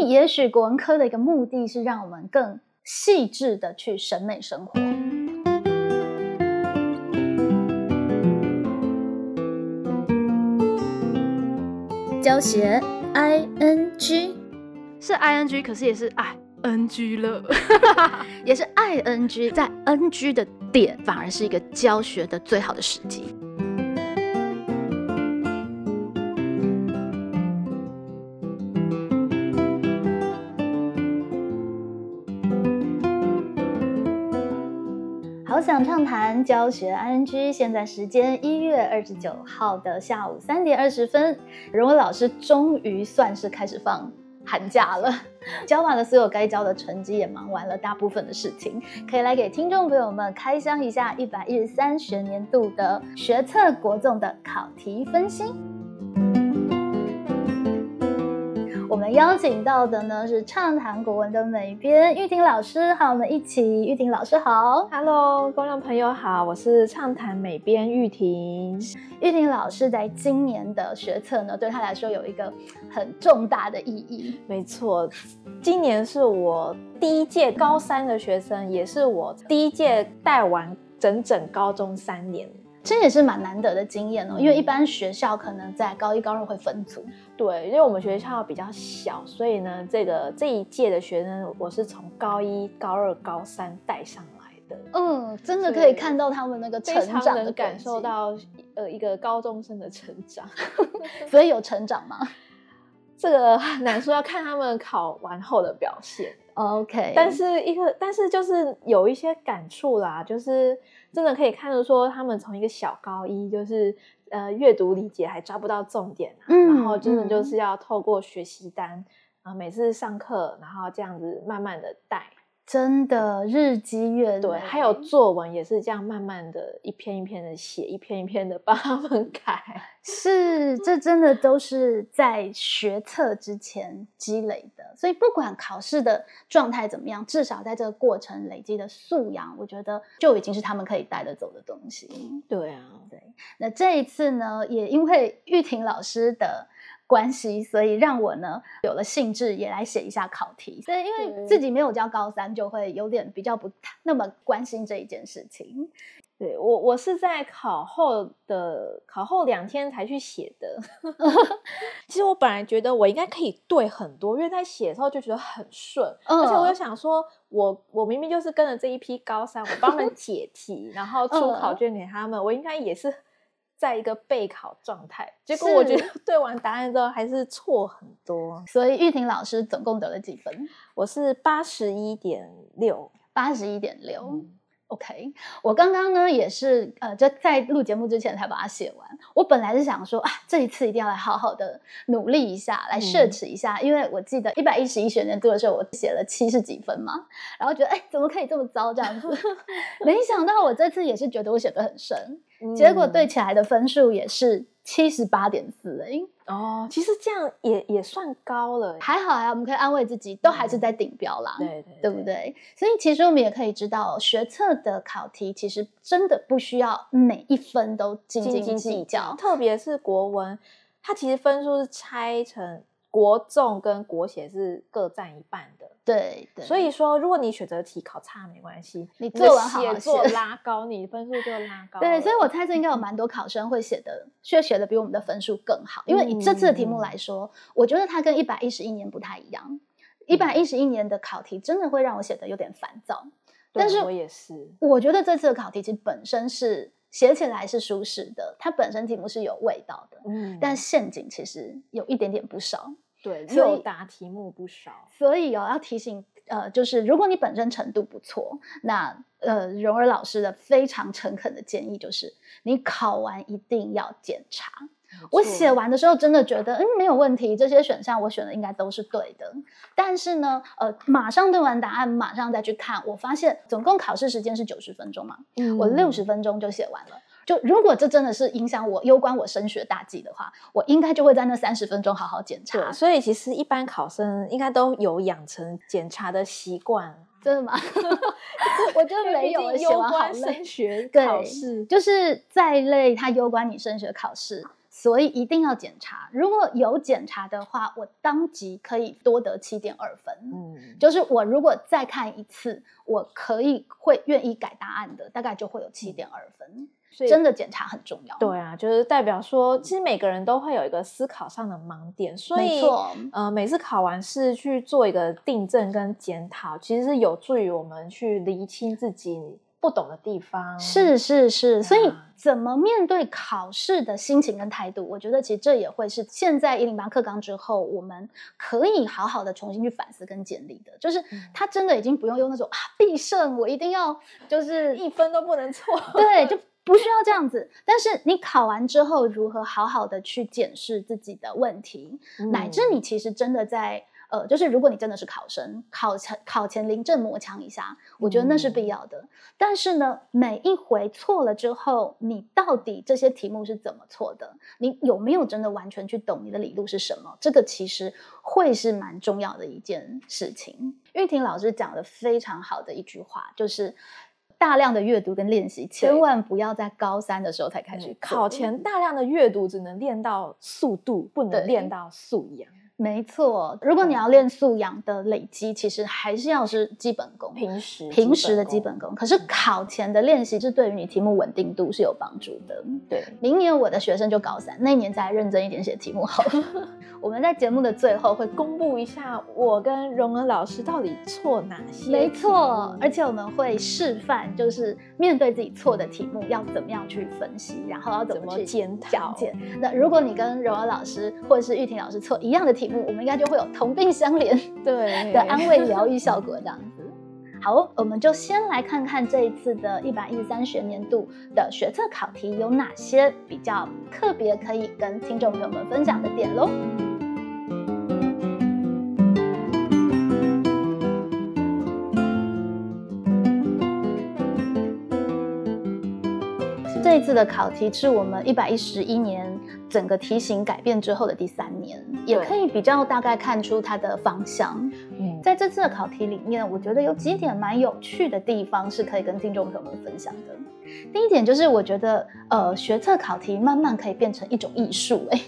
以也许国文科的一个目的是让我们更细致的去审美生活。教学 I N G 是 I N G，可是也是 I N G 了，也是 I N G，在 N G 的点反而是一个教学的最好的时机。畅谈教学 I N G，现在时间一月二十九号的下午三点二十分，荣文老师终于算是开始放寒假了，教完了所有该教的成绩，也忙完了大部分的事情，可以来给听众朋友们开箱一下一百一十三学年度的学测国纵的考题分析。们邀请到的呢是畅谈国文的美编玉婷老师，和我们一起。玉婷老师好，Hello，观众朋友好，我是畅谈美编玉婷。玉婷老师在今年的学测呢，对他来说有一个很重大的意义。没错，今年是我第一届高三的学生，也是我第一届带完整整高中三年。这也是蛮难得的经验哦，因为一般学校可能在高一、高二会分组。对，因为我们学校比较小，所以呢，这个这一届的学生我是从高一、高二、高三带上来的。嗯，真的可以看到他们那个成长的感受到呃一个高中生的成长。所以有成长吗？这个难说，要看他们考完后的表现。OK，但是一个，但是就是有一些感触啦，就是真的可以看得说，他们从一个小高一，就是呃阅读理解还抓不到重点，然后真的就是要透过学习单啊，每次上课，然后这样子慢慢的带。真的日积月累，对，还有作文也是这样，慢慢的一篇一篇的写，一篇一篇的帮他们改。是，这真的都是在学测之前积累的，所以不管考试的状态怎么样，至少在这个过程累积的素养，我觉得就已经是他们可以带得走的东西。对啊，对。那这一次呢，也因为玉婷老师的。关系，所以让我呢有了兴致，也来写一下考题。所以因为自己没有教高三，就会有点比较不那么关心这一件事情。对我，我是在考后的考后两天才去写的。其实我本来觉得我应该可以对很多，因为在写的时候就觉得很顺，而且我又想说，我我明明就是跟着这一批高三，我帮他们 解题，然后出考卷给他们，我应该也是。在一个备考状态，结果我觉得对完答案之后还是错很多，所以玉婷老师总共得了几分？我是八十一点六，八十一点六。OK，我刚刚呢也是呃，就在录节目之前才把它写完。我本来是想说啊，这一次一定要来好好的努力一下，来奢侈一下，因为我记得一百一十一学年度的时候，我写了七十几分嘛，然后觉得哎，怎么可以这么糟这样子？没想到我这次也是觉得我写的很深，结果对起来的分数也是。七十八点四哎哦，其实这样也也算高了，还好啊，我们可以安慰自己，都还是在顶标啦，对对，对不对？所以其实我们也可以知道，学测的考题其实真的不需要每一分都斤斤计较，特别是国文，它其实分数是拆成。国重跟国写是各占一半的，对对，所以说如果你选择题考差没关系，你作文好写拉高，你分数就拉高。对，所以我猜测应该有蛮多考生会写的，却写的比我们的分数更好。因为以这次的题目来说，我觉得它跟一百一十一年不太一样。一百一十一年的考题真的会让我写的有点烦躁，但是我也是，我觉得这次的考题其实本身是。写起来是舒适的，它本身题目是有味道的，嗯，但陷阱其实有一点点不少，对，诱答题目不少，所以哦要提醒，呃，就是如果你本身程度不错，那呃荣儿老师的非常诚恳的建议就是，你考完一定要检查。我写完的时候真的觉得，嗯，没有问题，这些选项我选的应该都是对的。但是呢，呃，马上对完答案，马上再去看，我发现总共考试时间是九十分钟嘛，嗯我六十分钟就写完了。就如果这真的是影响我攸关我升学大计的话，我应该就会在那三十分钟好好检查。所以其实一般考生应该都有养成检查的习惯，真的吗？我觉得没有，写完好累。升学考试就是再累，它攸关你升学考试。所以一定要检查。如果有检查的话，我当即可以多得七点二分。嗯，就是我如果再看一次，我可以会愿意改答案的，大概就会有七点二分。所以真的检查很重要。对啊，就是代表说，其实每个人都会有一个思考上的盲点，所以呃，每次考完试去做一个订正跟检讨，其实是有助于我们去厘清自己。不懂的地方是是是，所以怎么面对考试的心情跟态度，我觉得其实这也会是现在一零八课纲之后，我们可以好好的重新去反思跟建立的。就是他真的已经不用用那种啊必胜，我一定要就是一分都不能错，对，就不需要这样子。但是你考完之后，如何好好的去检视自己的问题，乃至你其实真的在。呃，就是如果你真的是考生，考前考前临阵磨枪一下，我觉得那是必要的。但是呢，每一回错了之后，你到底这些题目是怎么错的？你有没有真的完全去懂你的理路是什么？这个其实会是蛮重要的一件事情。玉婷老师讲的非常好的一句话，就是大量的阅读跟练习，千万不要在高三的时候才开始。考前大量的阅读只能练到速度，不能练到素养。没错，如果你要练素养的累积，其实还是要是基本功，平时平时的基本功。可是考前的练习是对于你题目稳定度是有帮助的。对，明年我的学生就高三，那年再认真一点写题目好了。我们在节目的最后会公布一下我跟荣恩老师到底错哪些。没错，而且我们会示范，就是面对自己错的题目要怎么样去分析，然后要怎么去检讨。那如果你跟荣恩老师或者是玉婷老师错一样的题目，我们应该就会有同病相怜 对的安慰疗愈效果这样子。好，我们就先来看看这一次的一百一十三学年度的学测考题有哪些比较特别可以跟听众朋友们分享的点喽。这一次的考题是我们一百一十一年整个题型改变之后的第三年，也可以比较大概看出它的方向。嗯，在这次的考题里面，我觉得有几点蛮有趣的地方是可以跟听众朋友们分享的。第一点就是，我觉得呃，学测考题慢慢可以变成一种艺术，哎。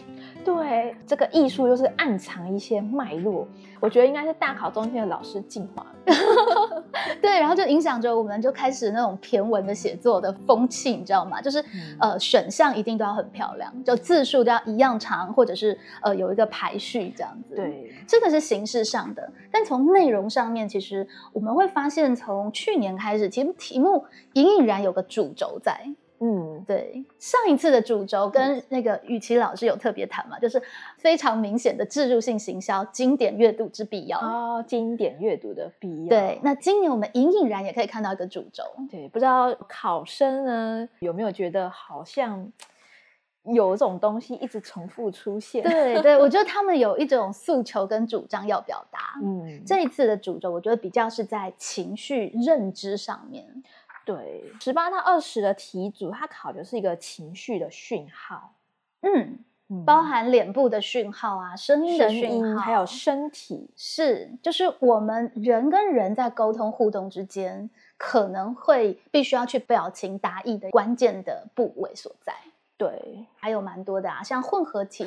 对，这个艺术又是暗藏一些脉络，我觉得应该是大考中心的老师进化。对，然后就影响着我们，就开始那种骈文的写作的风气，你知道吗？就是呃，选项一定都要很漂亮，就字数都要一样长，或者是呃有一个排序这样子。对，这个是形式上的，但从内容上面，其实我们会发现，从去年开始，其实题目隐隐然有个主轴在。嗯，对，上一次的主轴跟那个雨琦老师有特别谈嘛，就是非常明显的植入性行销，经典阅读之必要哦，经典阅读的必要。对，那今年我们隐隐然也可以看到一个主轴。对，不知道考生呢有没有觉得好像有种东西一直重复出现？对，对 我觉得他们有一种诉求跟主张要表达。嗯，这一次的主轴，我觉得比较是在情绪认知上面。对，十八到二十的题组，它考的是一个情绪的讯号，嗯，包含脸部的讯号啊，声音的讯号，还有身体，是，就是我们人跟人在沟通互动之间，可能会必须要去表情达意的关键的部位所在。对，还有蛮多的啊，像混合题，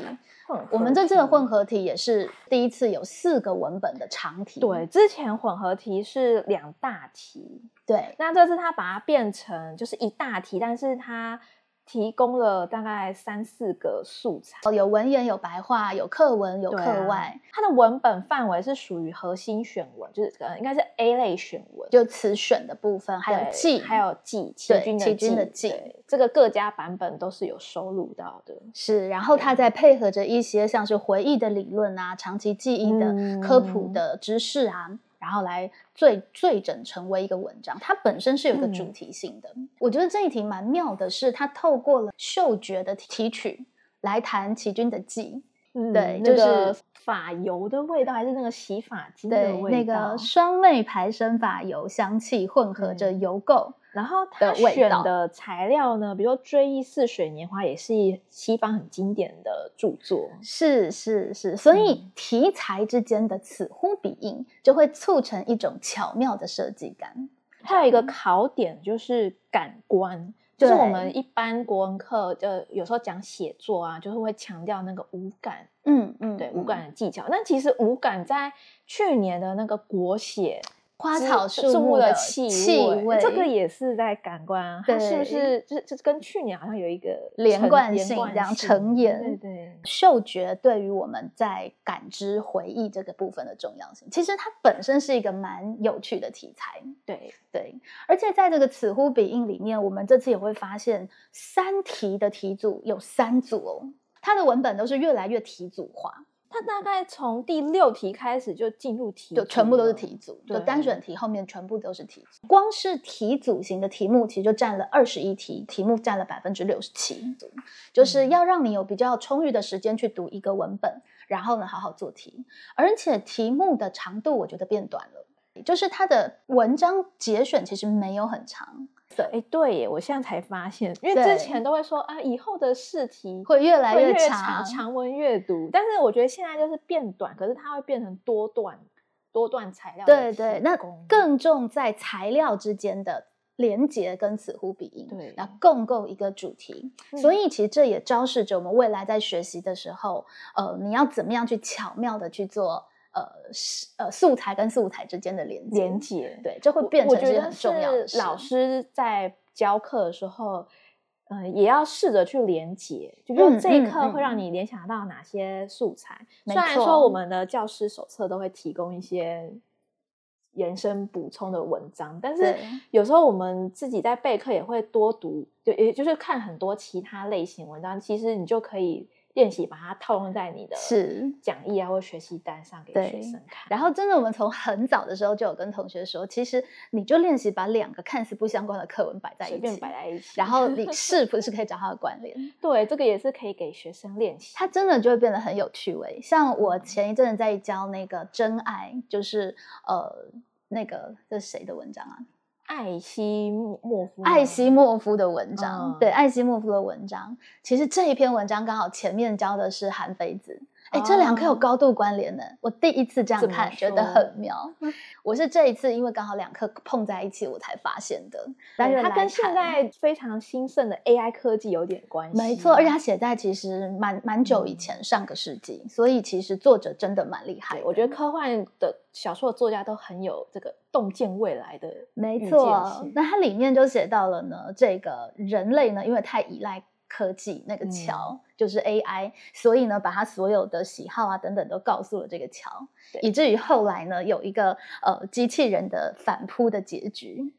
我们这次的混合题也是第一次有四个文本的长题。对，之前混合题是两大题。对，那这次他把它变成就是一大题，但是他提供了大概三四个素材，有文言、有白话、有课文、有课外。它的文本范围是属于核心选文，就是呃应该是 A 类选文，就词选的部分，还有记，还有记齐军的记的记。这个各家版本都是有收录到的。是，然后它再配合着一些像是回忆的理论啊、长期记忆的科普的知识啊。然后来最最整成为一个文章，它本身是有个主题性的。我觉得这一题蛮妙的，是它透过了嗅觉的提取来谈齐军的记，对，就是发油的味道，还是那个洗发精的味道，那个双类排生发油香气混合着油垢。然后他选的材料呢，比如说《追忆似水年华》也是西方很经典的著作，是是是，所以题材之间的此呼彼应，就会促成一种巧妙的设计感。还有一个考点就是感官，就是我对。们一般国文课就有时候讲写作啊，就是会强调那个五感，嗯嗯，对五嗯。感的技巧。那其实五感在去年的那个国写之花草树树木的气气味这个也是在感官啊，它是不是就是就是跟去年好像有一个连贯性这样贯性承演对对，嗅觉对于我们在感知回忆这个部分的重要性，其实它本身是一个蛮有趣的题材。对对，而且在这个此呼彼应里面，我们这次也会发现三题的题组有三组哦，它的文本都是越来越题组化，它大概从第六题开始就进入题组，就全部都是题组，就单选题后面全部都是题组。光是题组型的题目，其实就占了二十一题，题目占了百分之六十七，就是嗯要让你有比较充裕的时间去读一个文本，然后呢好好做题，而且题目的长度我觉得变短了。就是它的文章节选其实没有很长，哎，对耶，我现在才发现，因为之前都会说啊，以后的试题会越来会越长。长文阅读，但是我觉得现在就是变短，可是它会变成多段多段材料的对对，那更重在材料之间的连结跟此呼彼应，对那共构一个主题。嗯所以其实这也昭示着我们未来在学习的时候，呃，你要怎么样去巧妙的去做呃是呃素材跟素材之间的连接，连接，对，这会我变我觉得成是很重要老师在教课的时候，呃，也要试着去连接，就比如嗯这一嗯课会让嗯你联想到哪些素材。没虽然说我们的教师手册都会提供一些延伸补充的文章，但是有时候我们自己在备课也会多读，就也就是看很多其他类型文章，其实你就可以练习把它套用在你的是讲义啊或学习单上给学生看。然后真的，我们从很早的时候就有跟同学说，其实你就练习把两个看似不相关的课文摆在一随便起，摆在一起，然后你 是不是可以找它的关联？对这个也是可以给学生练习。它真的就会变得很有趣味。像我前一阵子在教那个真爱，就是呃那个这是谁的文章啊？艾希莫莫夫吗，艾希莫夫的文章，嗯对，艾希莫夫的文章。其实这一篇文章刚好前面教的是韩非子，哎，这两颗有哦高度关联呢。我第一次这样看，觉得很妙。我是这一次因为刚好两颗碰在一起，我才发现的。但是它跟现在非常兴盛的 AI 科技有点关系。没错，而且它写在其实蛮蛮久以嗯前，上个世纪，所以其实作者真的蛮厉害我觉得科幻的小说的作家都很有这个洞见未来的没错性，那它里面就写到了呢，这个人类呢，因为太依赖科技，那个嗯桥、就是 AI，所以呢，把他所有的喜好啊等等都告诉了这个桥，以至于后来呢，有一个呃机器人的反扑的结局。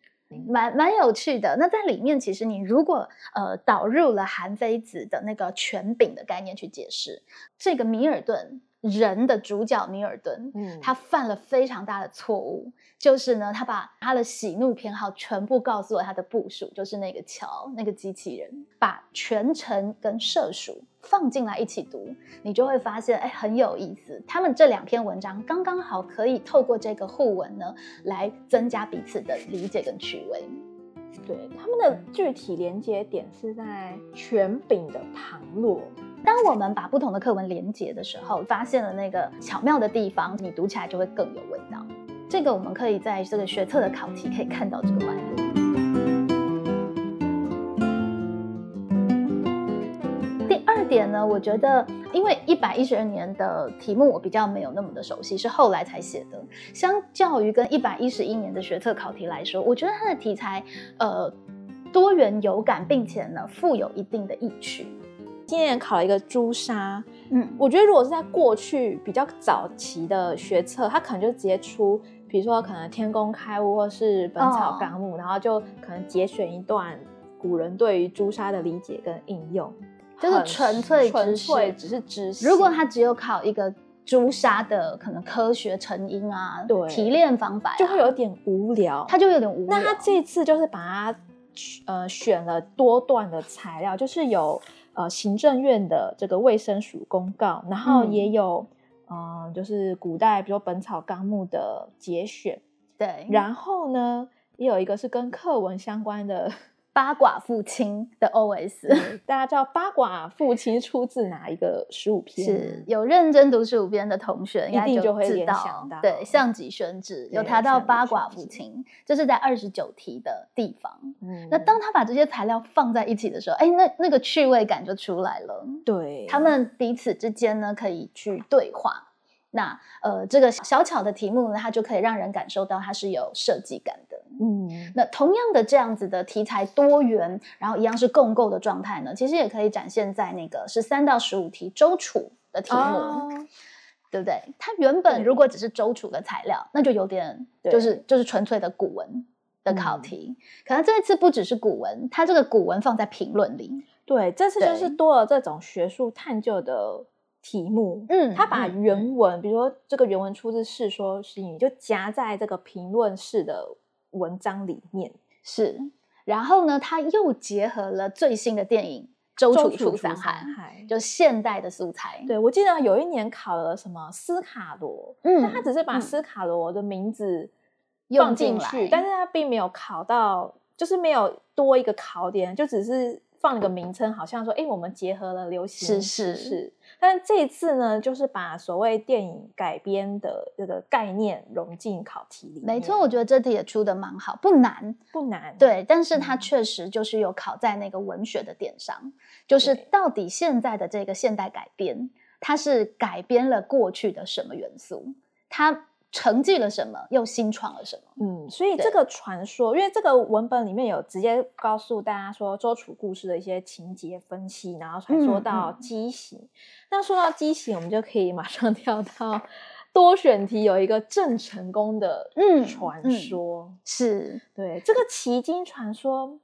蛮蛮有趣的。那在里面，其实你如果呃导入了韩非子的那个权柄的概念去解释，这个米尔顿人的主角米尔顿，嗯他犯了非常大的错误，就是呢，他把他的喜怒偏好全部告诉了他的部属，就是那个乔那个机器人，把全程跟社属放进来一起读，你就会发现，哎，很有意思。他们这两篇文章刚刚好可以透过这个互文呢，来增加彼此的理解跟趣味。对他们的具体连接点是在全饼的旁落。当我们把不同的课文连接的时候，发现了那个巧妙的地方，你读起来就会更有味道。这个我们可以在这个学测的考题可以看到这个脉络。点呢，我觉得因为一百一十二年的题目我比较没有那么的熟悉，是后来才写的。相较于跟一百一十一年的学测考题来说，我觉得它的题材呃多元有感，并且呢富有一定的意趣。今年考了一个朱砂，嗯，我觉得如果是在过去比较早期的学测，它可能就直接出，比如说可能天工开物或是本草纲目，然后就可能节选一段古人对于朱砂的理解跟应用，就是纯粹纯粹只是知识。如果他只有考一个朱砂的可能科学成因啊，对提炼方法、啊，就会有点无聊，他就有点无聊。那他这次就是把它呃选了多段的材料，就是有呃行政院的这个卫生署公告，然后嗯也有嗯、呃就是古代比如说《本草纲目》的节选，对，然后呢也有一个是跟课文相关的八卦父亲的 OS。大家知道八卦父亲出自哪一个十五 篇？是有认真读十五篇的同学，一定就会知道。对，象极宣志有谈到八卦父亲，就是在二十九题的地方。嗯，那当他把这些材料放在一起的时候，哎，那那个趣味感就出来了。对，他们彼此之间呢可以去对话。那呃，这个小巧的题目呢，它就可以让人感受到它是有设计感的。嗯，那同样的这样子的题材多元，然后一样是共构的状态呢，其实也可以展现在那个十三到十五题周楚的题目，对不对？它原本如果只是周楚的材料，那就有点就是就是纯粹的古文的考题。可能这一次不只是古文，它这个古文放在评论里，对，这次就是多了这种学术探究的。题目，嗯，他把原文，比如说这个原文出自《世说新语》，就夹在这个评论式的文章里面，是。然后呢，他又结合了最新的电影《周楚除三害》，就现代的素材。对，我记得有一年考了什么斯卡罗，嗯，但他只是把斯卡罗的名字放进去，但是他并没有考到，就是没有多一个考点，就只是。放了个名称，好像说，哎，我们结合了流行时事，但这一次呢，就是把所谓电影改编的这个概念融进考题里。没错，我觉得这题也出的蛮好，不难，不难。对，但是它确实就是有考在那个文学的点上，就是到底现在的这个现代改编，它是改编了过去的什么元素？它。承继了什么，又新创了什么？嗯，所以这个传说，因为这个文本里面有直接告诉大家说周楚故事的一些情节分析，然后才说到畸形。那说到畸形，我们就可以马上跳到多选题，有一个郑成功的嗯传说，是对这个奇经传说。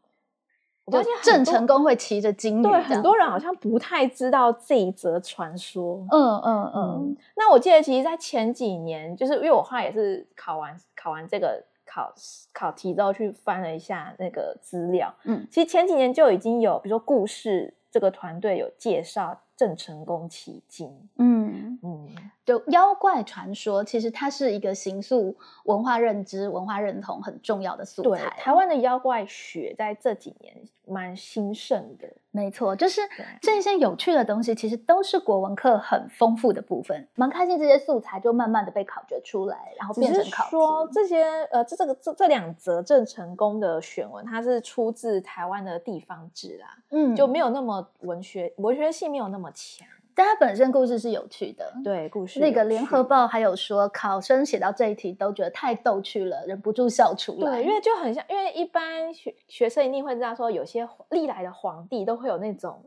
我发现郑成功会骑着金鱼，对很多人好像不太知道这一则传说。嗯嗯嗯。那我记得，其实，在前几年，就是因为我话也是考完考完这个考考题之后，去翻了一下那个资料。嗯，其实前几年就已经有，比如说故事这个团队有介绍。郑成功奇经，嗯嗯，就妖怪传说，其实它是一个形塑文化认知、文化认同很重要的素材。台湾的妖怪学在这几年蛮兴盛的，没错，就是这些有趣的东西，其实都是国文课很丰富的部分。蛮开心，这些素材就慢慢的被考掘出来，然后变成考说这些呃，这这个这这两则郑成功的选文，它是出自台湾的地方志啦，嗯，就没有那么文学文学性没有那么。强，但它本身故事是有趣的。对，故事那个联合报还有说，考生写到这一题都觉得太逗趣了，忍不住笑出来。对，因为就很像，因为一般学学生一定会知道说，有些历来的皇帝都会有那种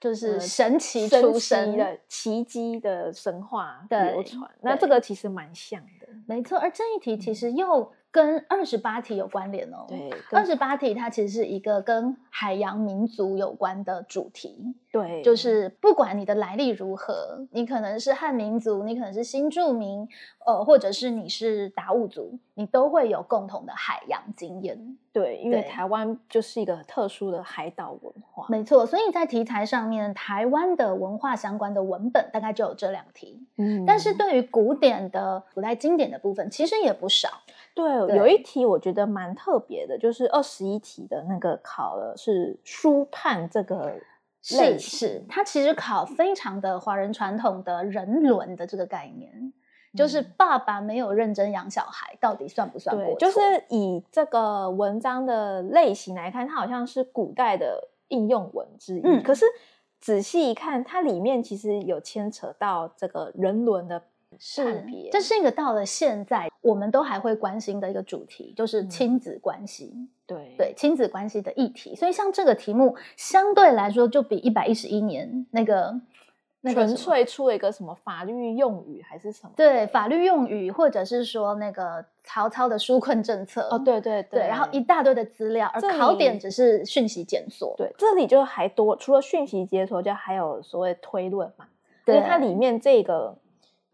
就是神奇出生的奇迹的神话流传。那这个其实蛮像的，没错。而这一题其实又。跟二十八题有关联哦。对，二十八题它其实是一个跟海洋民族有关的主题。对，就是不管你的来历如何，你可能是汉民族，你可能是新住民，呃，或者是你是达悟族，你都会有共同的海洋经验。对，因为台湾就是一个特殊的海岛文化。没错，所以在题材上面，台湾的文化相关的文本大概就有这两题。嗯，但是对于古典的古代经典的部分，其实也不少。对，有一题我觉得蛮特别的，就是二十一题的那个考了是书判这个类是，它其实考非常的华人传统的人伦的这个概念，就是爸爸没有认真养小孩，到底算不算过就是以这个文章的类型来看，它好像是古代的应用文之一，可是仔细一看，它里面其实有牵扯到这个人伦的。是，这是一个到了现在我们都还会关心的一个主题，就是亲子关系。对对，亲子关系的议题。所以像这个题目，相对来说就比一百一十一年那个纯粹出了一个什么法律用语还是什么？对，法律用语，或者是说那个曹操的纾困政策。哦，对对对，然后一大堆的资料，而考点只是讯息检索。对，这里就还多，除了讯息检索，就还有所谓推论嘛。对，它里面这个。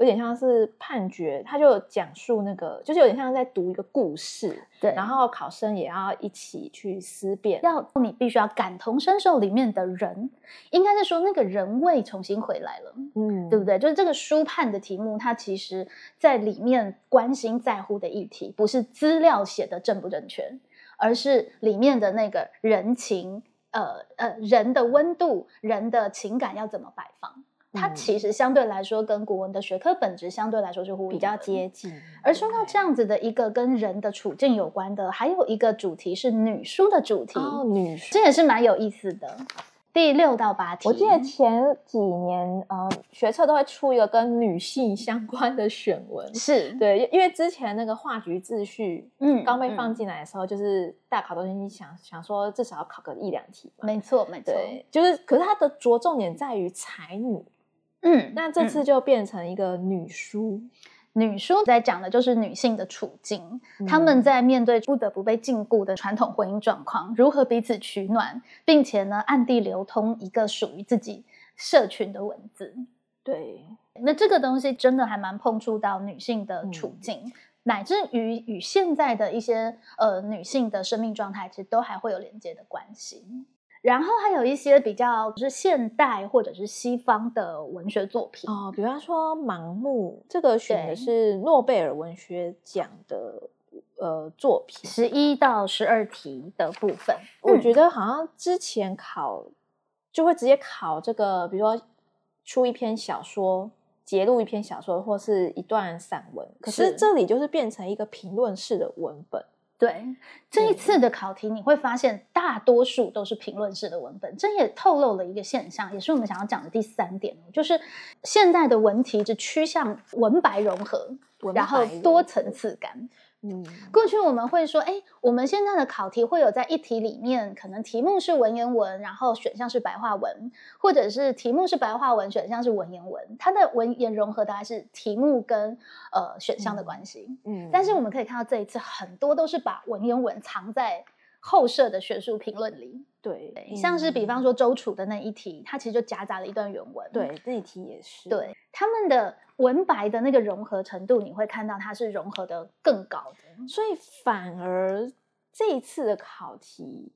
有点像是判决，他就讲述那个，就是有点像在读一个故事，对。然后考生也要一起去思辨，要你必须要感同身受里面的人，应该是说那个人味重新回来了，嗯，对不对？就是这个书判的题目，它其实在里面关心在乎的议题，不是资料写的正不正确。而是里面的那个人情，呃呃，人的温度，人的情感要怎么摆放。它其实相对来说跟古文的学科本质相对来说是互比较接近。而说到这样子的一个跟人的处境有关的，还有一个主题是女书的主题。哦，女书这也是蛮有意思的。第六到八题，我记得前几年呃学测都会出一个跟女性相关的选文，是对，因为之前那个画局秩序，嗯刚被放进来的时候，就是大考都心想想说至少要考个一两题嘛。没错没错，对，就是可是它的着重点在于才女，嗯，那这次就变成一个女书。女书在讲的就是女性的处境，嗯她们在面对不得不被禁锢的传统婚姻状况，如何彼此取暖，并且呢暗地流通一个属于自己社群的文字。对，那这个东西真的还蛮碰触到女性的处境，乃至于与现在的一些呃女性的生命状态，其实都还会有连接的关系。然后还有一些比较是现代或者是西方的文学作品哦，比方说《盲目》，这个选的是诺贝尔文学奖的呃作品。十一到十二题的部分，我觉得好像之前考就会直接考这个，比如说出一篇小说，截录一篇小说或是一段散文，可是是这里就是变成一个评论式的文本。对这一次的考题，你会发现大多数都是评论式的文本，这也透露了一个现象，也是我们想要讲的第三点，就是现在的文题是趋向文白融合，文然后多层次感。嗯，过去我们会说，哎，我们现在的考题会有在一题里面，可能题目是文言文，然后选项是白话文，或者是题目是白话文，选项是文言文，它的文言融合大概是题目跟呃选项的关系。嗯。但是我。们可以看到这一次很多都是把文言文藏在后设的学术评论里，对，像是比嗯。方说周楚的那一题，它其实就夹杂了一段原文。对那题也是，对，他们的文白的那个融合程度，你会看到它是融合的更高的。所以反而这一次的考题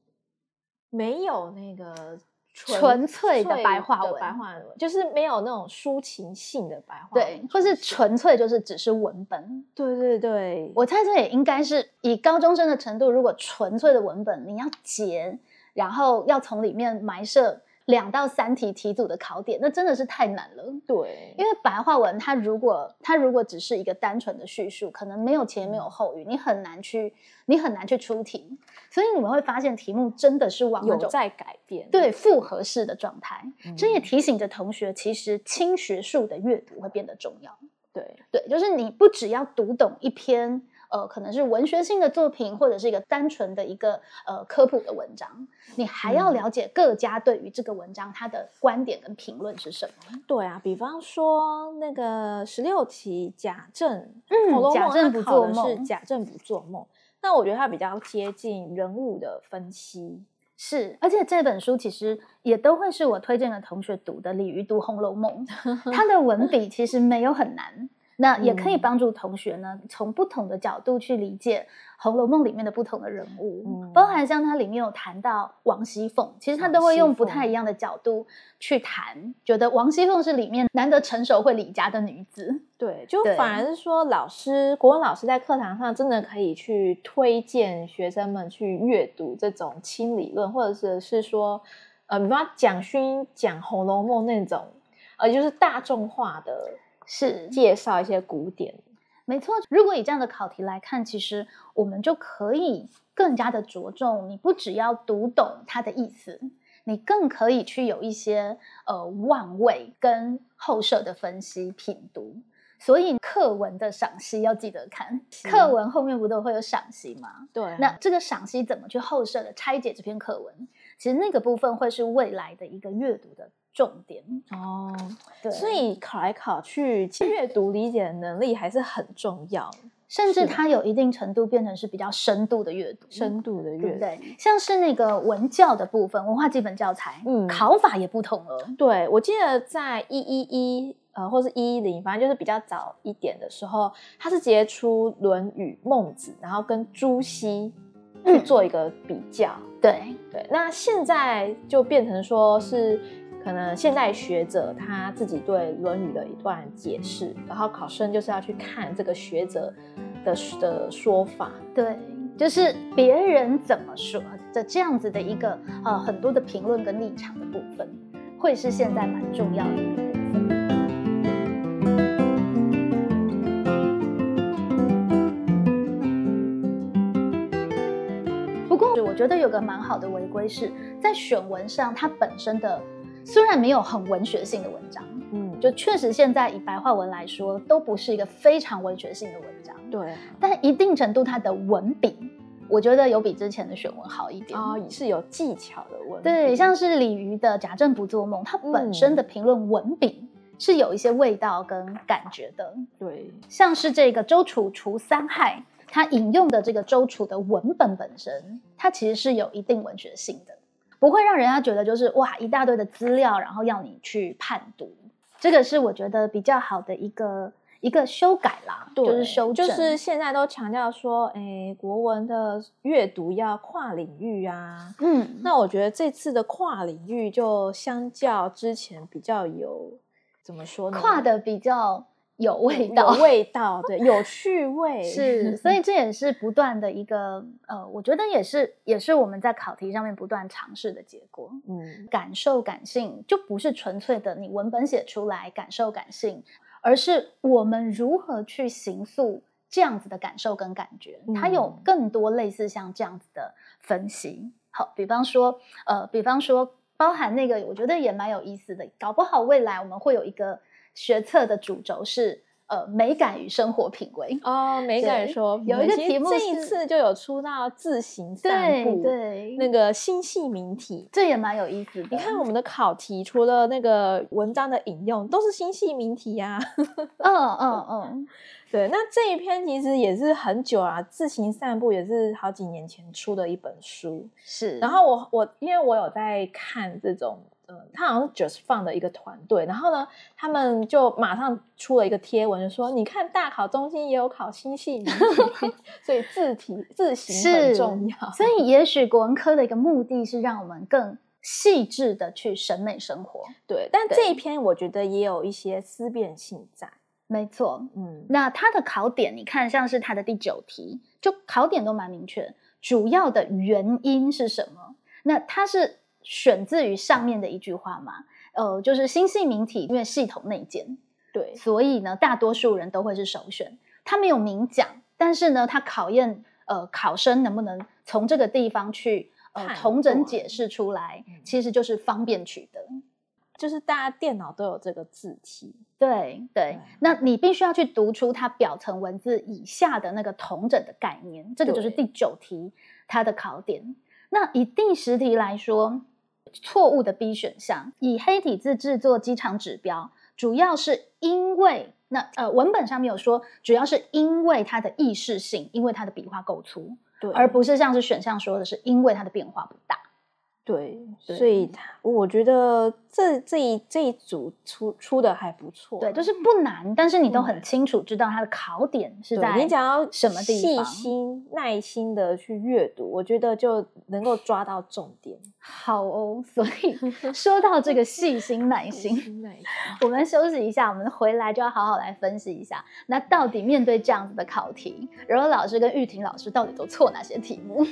没有那个纯粹的白话文白话文就是没有那种抒情性的白话文对，或是纯粹就是只是文本。对对对，我猜这也应该是以高中生的程度，如果纯粹的文本你要解，然后要从里面埋设两到三题题组的考点，那真的是太难了。对，因为白话文它如果它如果只是一个单纯的叙述，可能没有前没有后语，你很难去你很难去出题，所以你们会发现题目真的是往那种有在改变，对复合式的状态。这也嗯提醒着同学，其实轻学术的阅读会变得重要。对对，就是你不只要读懂一篇呃，可能是文学性的作品，或者是一个单纯的一个呃科普的文章，你还要嗯。了解各家对于这个文章它的观点跟评论是什么。对啊，比方说那个十六题贾政，嗯贾政不做梦是贾政不做梦，那我觉得它比较接近人物的分析，是，而且这本书其实也都会是我推荐的同学读的《鲤鱼读红楼梦》，它的文笔其实没有很难，那也可以嗯。帮助同学呢从不同的角度去理解《红楼梦》里面的不同的人物，嗯。包含像它里面有谈到王熙凤，其实他都会用不太一样的角度去谈，觉得王熙凤是里面难得成熟会理家的女子。对，就反而是说老师国文老师在课堂上真的可以去推荐学生们去阅读这种轻理论，或者是是说，呃，比方蒋勋讲《红楼梦》那种，呃，就是大众化的是介绍一些古典。没错，如果以这样的考题来看，其实我们就可以更加的着重，你不只要读懂它的意思，你更可以去有一些呃望位跟后设的分析品读。所以课文的赏析要记得看，课文后面不都会有赏析吗？对啊，那这个赏析怎么去后设的拆解这篇课文？其实那个部分会是未来的一个阅读的重点。哦，对，所以考来考去，其实阅读理解的能力还是很重要，甚至它有一定程度变成是比较深度的阅读，深度的对阅读。不对？像是那个文教的部分，文化基本教材，嗯考法也不同了。对，我记得在一一一呃，或是一一零，反正就是比较早一点的时候，它是直接出《论语》《孟子》，然后跟朱熹去嗯做一个比较。对，对，那现在就变成说是可能现代学者他自己对《论语》的一段解释，然后考生就是要去看这个学者的的说法。对，就是别人怎么说的这样子的一个呃很多的评论跟立场的部分，会是现在蛮重要的一部分。不过我觉得有个蛮好的违规是在选文上，它本身的虽然没有很文学性的文章，嗯，就确实现在以白话文来说，都不是一个非常文学性的文章。对啊，但一定程度它的文笔，我觉得有比之前的选文好一点。哦，是有技巧的文，对，像是李渔的《贾政不做梦》，它本身的评论文笔是有一些味道跟感觉的。对，像是这个周楚除三害，他引用的这个周楚的文本本身，它其实是有一定文学性的，不会让人家觉得就是哇一大堆的资料，然后要你去判读。这个是我觉得比较好的一个一个修改啦，对就是修正，就是现在都强调说，哎，国文的阅读要跨领域啊。嗯，那我觉得这次的跨领域就相较之前比较有怎么说呢？跨的比较有味道，有 味道，对，有趣味，是，所以这也是不断的一个呃，我觉得也是也是我们在考题上面不断尝试的结果。嗯，感受感性就不是纯粹的你文本写出来感受感性，而是我们如何去形塑这样子的感受跟感觉，它有嗯。更多类似像这样子的分析。好，比方说呃，比方说包含那个，我觉得也蛮有意思的，搞不好未来我们会有一个学测的主轴是呃美感与生活品味。哦，美感说有一个题目这一次就有出到自行散步，对，那个星系名体。这也蛮有意思的。你看我们的考题，除了那个文章的引用，都是星系名题呀、嗯 嗯嗯，对，那这一篇其实也是很久啊，自行散步也是好几年前出的一本书。是。然后我我因为我有在看这种，呃，他好像是 Just Fun 的一个团队，然后呢，他们就马上出了一个贴文，就说你看大考中心也有考新细明体，所以字体字形很重要。所以，也许国文科的一个目的是让我们更细致的去审美生活。对，但对这一篇我觉得也有一些思辨性在。没错，嗯，那它的考点，你看像是它的第九题，就考点都蛮明确，主要的原因是什么？那它是选自于上面的一句话嘛？呃，就是新姓名体因为系统内建，对，所以呢，大多数人都会是首选。他没有明讲，但是呢，他考验呃考生能不能从这个地方去呃同整解释出来嗯，其实就是方便取得。就是大家电脑都有这个字体。对对，那你必须要去读出它表层文字以下的那个同整的概念，这个就是第九题它的考点。那以第十题来说，错误的 B 选项，以黑体字制作机场指标，主要是因为那呃文本上面有说，主要是因为它的意识性，因为它的笔画够粗，对，而不是像是选项说的是因为它的变化不大。对，对所以他我觉得这这一这一组出出的还不错。对，就是不难，但是你都很清楚知道它的考点是对在你只要什么地细方心、耐心的去阅读，我觉得就能够抓到重点。好哦，所以说到这个细心 耐心，耐心。我们休息一下，我们回来就要好好来分析一下，那到底面对这样子的考题，柔柔老师跟玉婷老师到底都错哪些题目？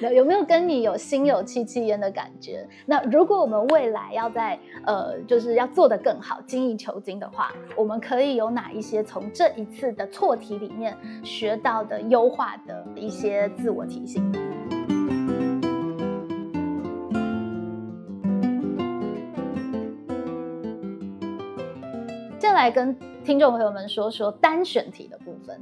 有有没有跟你有心有戚戚焉的感觉？那如果我们未来要在呃，就是要做得更好、精益求精的话，我们可以有哪一些从这一次的错题里面学到的优化的一些自我提醒？接下来跟听众朋友们说说单选题的部分。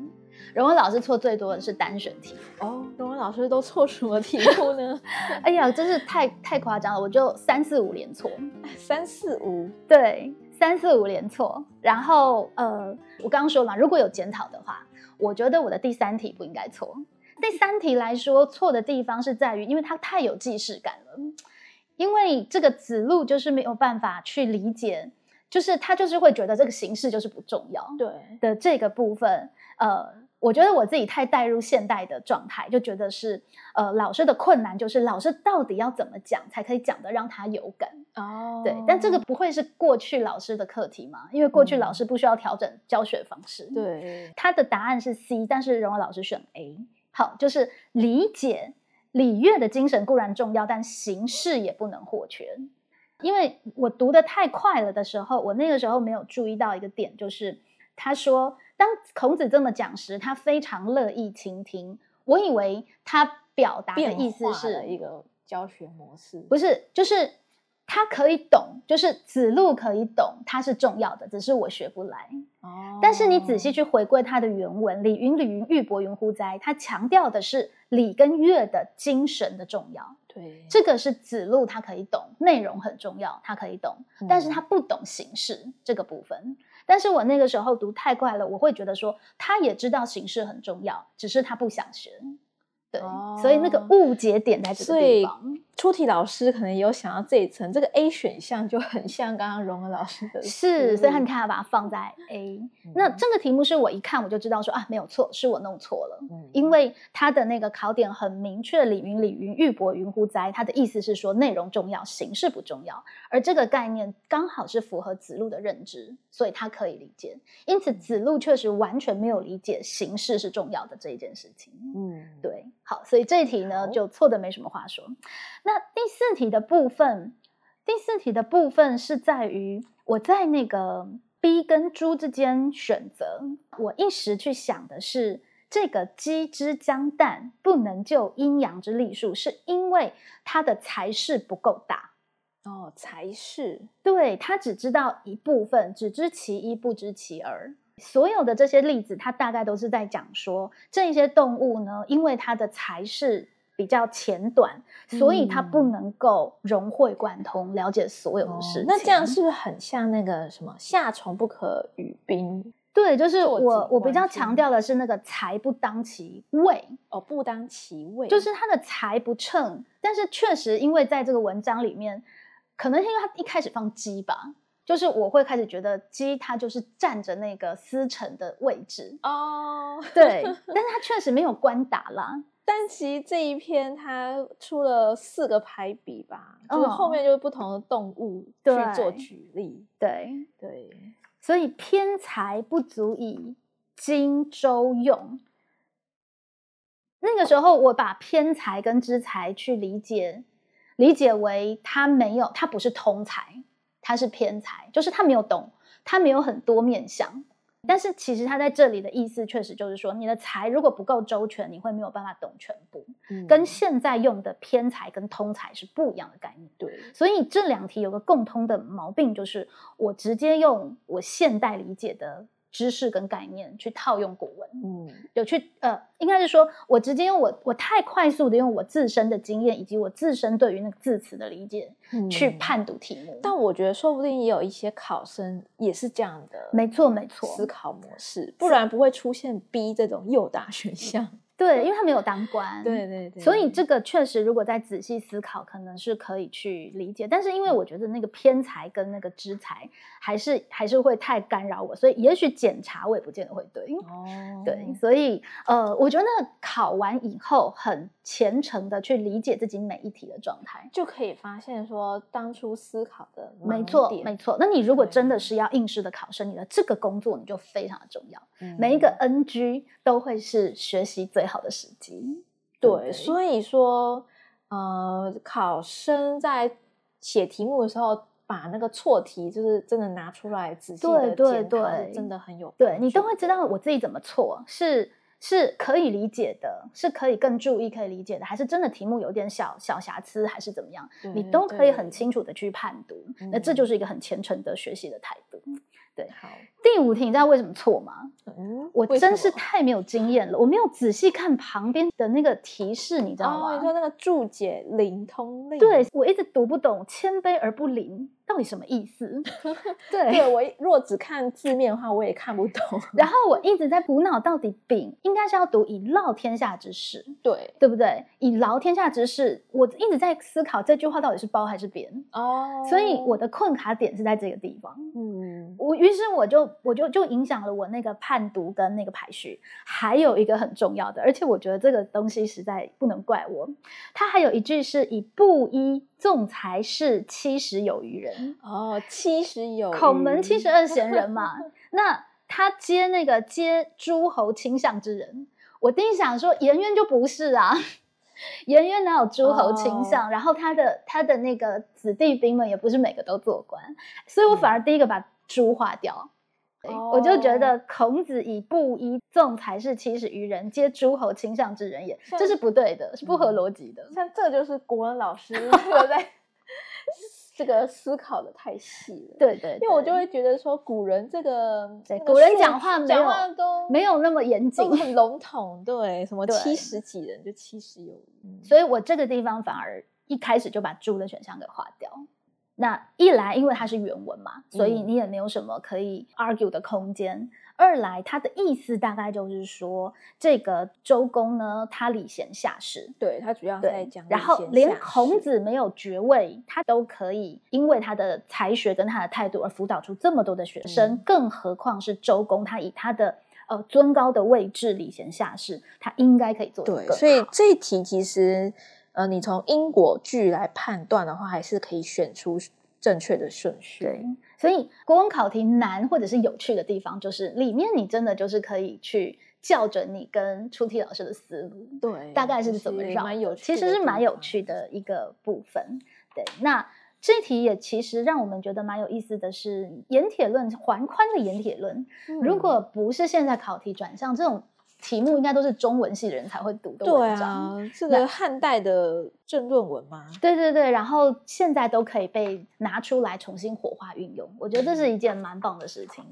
荣文老师错最多的是单选题。哦，荣文老师都错什么题目呢？哎呀，真是太太夸张了，我就三四五连错。三四五，对，三四五连错。然后呃，我刚刚说嘛，如果有检讨的话，我觉得我的第三题不应该错。第三题来说，错的地方是在于，因为它太有既视感了。因为这个子路就是没有办法去理解，就是他就是会觉得这个形式就是不重要对，的这个部分，呃，我觉得我自己太带入现代的状态，就觉得是呃老师的困难就是老师到底要怎么讲才可以讲的让他有感。哦对，但这个不会是过去老师的课题嘛？因为过去嗯老师不需要调整教学方式。，对，他的答案是 C，但是荣文老师选 A。好，就是理解礼乐的精神固然重要，但形式也不能或缺。因为我读的太快了的时候，我那个时候没有注意到一个点，就是他说，当孔子这么讲时，他非常乐意倾听。我以为他表达的意思是一个教学模式，不是，就是他可以懂，就是子路可以懂，他是重要的，只是我学不来。哦，但是你仔细去回归他的原文，“礼云礼云，玉帛云乎哉”，他强调的是礼跟乐的精神的重要。对，这个是子路他可以懂，内容很重要，他可以懂，但是他不懂形式这个部分。但是我那个时候读太快了，我会觉得说他也知道形式很重要，只是他不想学。对，所以那个误解点在这个地方。出题老师可能也有想到这一层，这个 A 选项就很像刚刚荣恩老师的，是，所以你看他，把它放在 A。那这个题目是我一看我就知道说啊，没有错，是我弄错了，因为他的那个考点很明确，“李云李云，玉帛云乎哉”，他的意思是说内容重要，形式不重要，而这个概念刚好是符合子路的认知，所以他可以理解。因此，子路确实完全没有理解形式是重要的这一件事情。嗯，对，好，所以这一题呢就错的没什么话说。那第四题的部分，第四题的部分是在于我在那个 B 跟猪之间选择。我一时去想的是，这个鸡之将蛋不能就阴阳之力数，是因为它的才势不够大。哦，才势，对，他只知道一部分，只知其一，不知其二。所有的这些例子，它大概都是在讲说，这些动物呢，因为它的才势。比较浅短，所以他不能够融会贯通，了解所有的事情。那这样是不是很像那个什么“夏虫不可语冰”？对，就是我我比较强调的是那个“才不当其位”哦，不当其位，就是他的才不称。但是确实，因为在这个文章里面，可能因为他一开始放鸡吧，就是我会开始觉得鸡它就是占着那个司城的位置哦。对，但是它确实没有官打啦。但其实这一篇它出了四个排比吧，就是后面就是不同的动物去做举例。对对，所以偏财不足以荆州用。那个时候我把偏财跟之财去理解，理解为他没有，他不是通才，他是偏财，就是他没有懂，他没有很多面相。但是其实他在这里的意思，确实就是说，你的财如果不够周全，你会没有办法懂全部。嗯，跟现在用的偏财跟通财是不一样的概念。对，所以这两题有个共通的毛病，就是我直接用我现代理解的。知识跟概念去套用古文，嗯，有去呃，应该是说我直接用我我太快速的用我自身的经验以及我自身对于那个字词的理解去判读题目，但我觉得说不定也有一些考生也是这样的，没错没错，思考模式，不然不会出现 B 这种 诱答选项。对，因为他没有当官，对对对，所以这个确实，如果再仔细思考，可能是可以去理解。但是因为我觉得那个偏财跟那个知财，还是还是会太干扰我，所以也许检查我也不见得会对。哦，对，所以呃，我觉得考完以后很虔诚的去理解自己每一题的状态，就可以发现说当初思考的没错没错。那你如果真的是要应试的考生，你的这个工作你就非常的重要，每一个 NG 都会是学习最。好的时机，对，所以说，呃，考生在写题目的时候，把那个错题就是真的拿出来仔细的检讨，真的很有，对你都会知道我自己怎么错，是是可以理解的，是可以更注意可以理解的，还是真的题目有点小小瑕疵，还是怎么样，你都可以很清楚的去判读，那这就是一个很虔诚的学习的态度。对，好。第五题你知道为什么错吗？嗯，我真是太没有经验了，我没有仔细看旁边的那个提示，你知道吗？你说那个注解“灵通令”，对我一直读不懂“谦卑而不灵”到底什么意思？对，对我若只看字面的话，我也看不懂。然后我一直在补脑，到底“丙”应该是要读“以劳天下之事”，对，对不对？“以劳天下之事”，我一直在思考这句话到底是包还是扁哦。所以我的困卡点是在这个地方。嗯，我于是我就。我就就影响了我那个判读跟那个排序，还有一个很重要的，而且我觉得这个东西实在不能怪我。他还有一句是以布衣纵才是七十有余人哦，七十有孔门七十二贤人嘛。那他接那个接诸侯倾向之人，我第一想说颜渊就不是啊，颜渊哪有诸侯倾向？然后他的他的那个子弟兵们也不是每个都做官，所以我反而第一个把猪划掉。我就觉得孔子以布衣纵才是七十余人，皆诸侯倾向之人也，这是不对的，是不合逻辑的。像这就是国文老师 我在这个思考的太细了。对对，因为我就会觉得说古人这个，古人讲话讲话都没有那么严谨，很笼统。对，什么七十几人就七十有余。所以我这个地方反而一开始就把猪的选项给划掉。那一来，因为它是原文嘛，所以你也没有什么可以 argue 的空间；二来，它的意思大概就是说，这个周公呢，他礼贤下士，对他主要在讲，然后连孔子没有爵位，他都可以因为他的才学跟他的态度而辅导出这么多的学生，更何况是周公，他以他的呃尊高的位置礼贤下士，他应该可以做对。所以这一题其实。呃，你从因果句来判断的话，还是可以选出正确的顺序。对，所以国文考题难或者是有趣的地方，就是里面你真的就是可以去校准你跟出题老师的思路，对，大概是怎么绕，有其实是蛮有趣的一个部分。对，那这题也其实让我们觉得蛮有意思的是，盐铁论环宽的盐铁论，如果不是现在考题转向这种。题目应该都是中文系的人才会读的文章，对啊，这个汉代的政论文吗？对对对，然后现在都可以被拿出来重新火化运用，我觉得这是一件蛮棒的事情。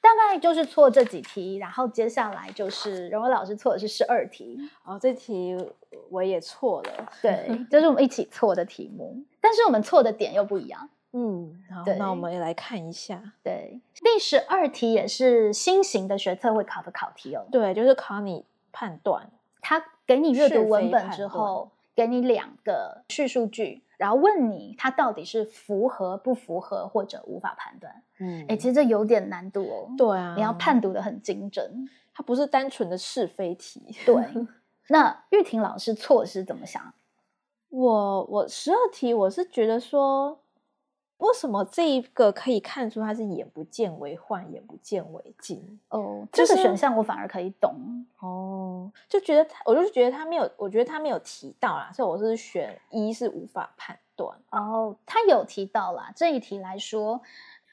大概就是错这几题，然后接下来就是荣文老师错的是十二题，哦，这题我也错了，对，就是我们一起错的题目，但是我们错的点又不一样。嗯，好，那我们也来看一下。对，第十二题也是新型的学测会考的考题哦。对，就是考你判断，他给你阅读文本之后，给你两个叙述句，然后问你它到底是符合不符合或者无法判断。嗯，哎，其实这有点难度哦。对啊，你要判读的很精准，它不是单纯的是非题。对，那玉婷老师错是怎么想？我我十二题我是觉得说。为什么这一个可以看出他是眼不见为患，眼不见为净？哦，这个选项我反而可以懂哦，就觉得他，我就是觉得他没有，我觉得他没有提到啦，所以我是选一是无法判断。哦，他有提到啦，这一题来说，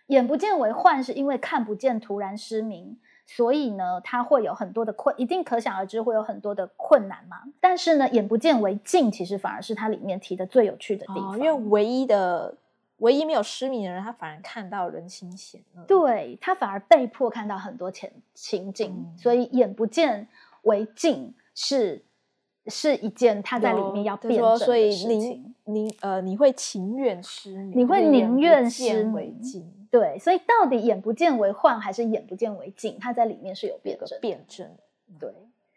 眼不见为患是因为看不见突然失明，所以呢，他会有很多的困，一定可想而知会有很多的困难嘛。但是呢，眼不见为净，其实反而是它里面提的最有趣的地方，因为唯一的。唯一没有失明的人，他反而看到人心险恶。对他反而被迫看到很多前情景，所以眼不见为净是是一件他在里面要辩证的事情。你呃，你会情愿失明，你会宁愿失为净。对，所以到底眼不见为患还是眼不见为净？他在里面是有辩证。辩证。对，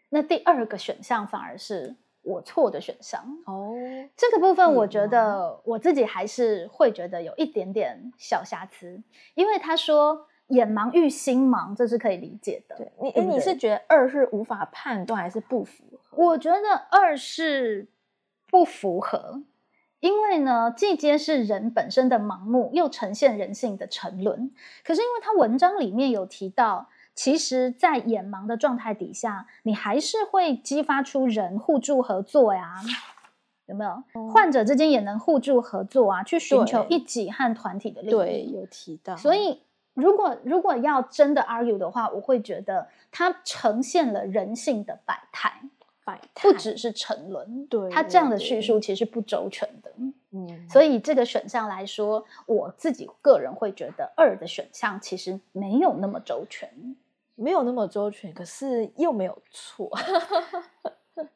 那第二个选项反而是。我错的选项哦，这个部分我觉得我自己还是会觉得有一点点小瑕疵，因为他说眼盲遇心盲，这是可以理解的。对你，你是觉得二是无法判断还是不符合？我觉得二是不符合，因为呢，既揭示人本身的盲目，又呈现人性的沉沦。可是因为他文章里面有提到。其实，在眼盲的状态底下，你还是会激发出人互助合作呀，有没有？患者之间也能互助合作啊，去寻求一己和团体的利益。对，有提到。所以，如果如果要真的 argue 的话，我会觉得它呈现了人性的百态，百态不只是沉沦。对，它这样的叙述其实不周全的。嗯，所以这个选项来说，我自己个人会觉得二的选项其实没有那么周全。没有那么周全，可是又没有错。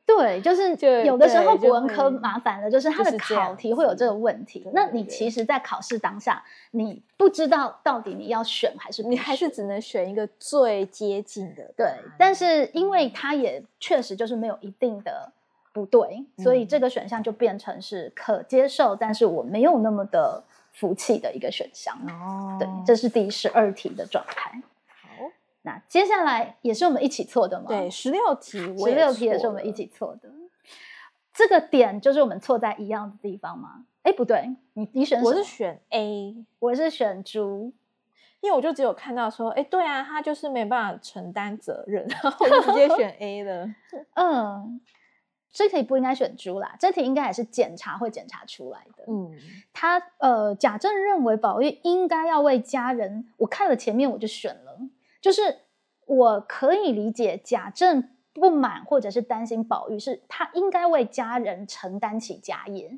对，就是 有的时候国文科麻烦的，就是它的考题会有这个问题。那你其实，在考试当下，你不知道到底你要选还是你还是只能选一个最接近的。对，但是因为它也确实就是没有一定的不对，所以这个选项就变成是可接受，但是我没有那么的服气的一个选项。哦，对，这是第十二题的状态。那接下来也是我们一起错的吗？对，十六题，十六题也是我们一起错的。这个点就是我们错在一样的地方吗？哎，不对，你你选我是选 A，我是选猪。因为我就只有看到说，哎，对啊，他就是没办法承担责任，然后我就直接选 A 了。嗯，这题不应该选猪啦，这题应该也是检查会检查出来的。嗯，他呃，贾政认为宝玉应该要为家人，我看了前面我就选了，就是我可以理解贾政。不满或者是担心宝玉，是他应该为家人承担起家业，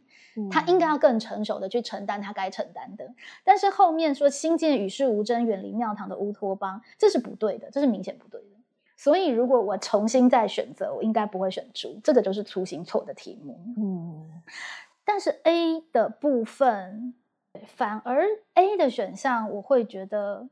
他应该要更成熟的去承担他该承担的。但是后面说新建与世无争，远离庙堂的乌托邦，这是不对的，这是明显不对的。所以如果我重新再选择，我应该不会选猪，这个就是粗心错的题目。嗯，但是 A 的部分，反而 A 的选项，我会觉得。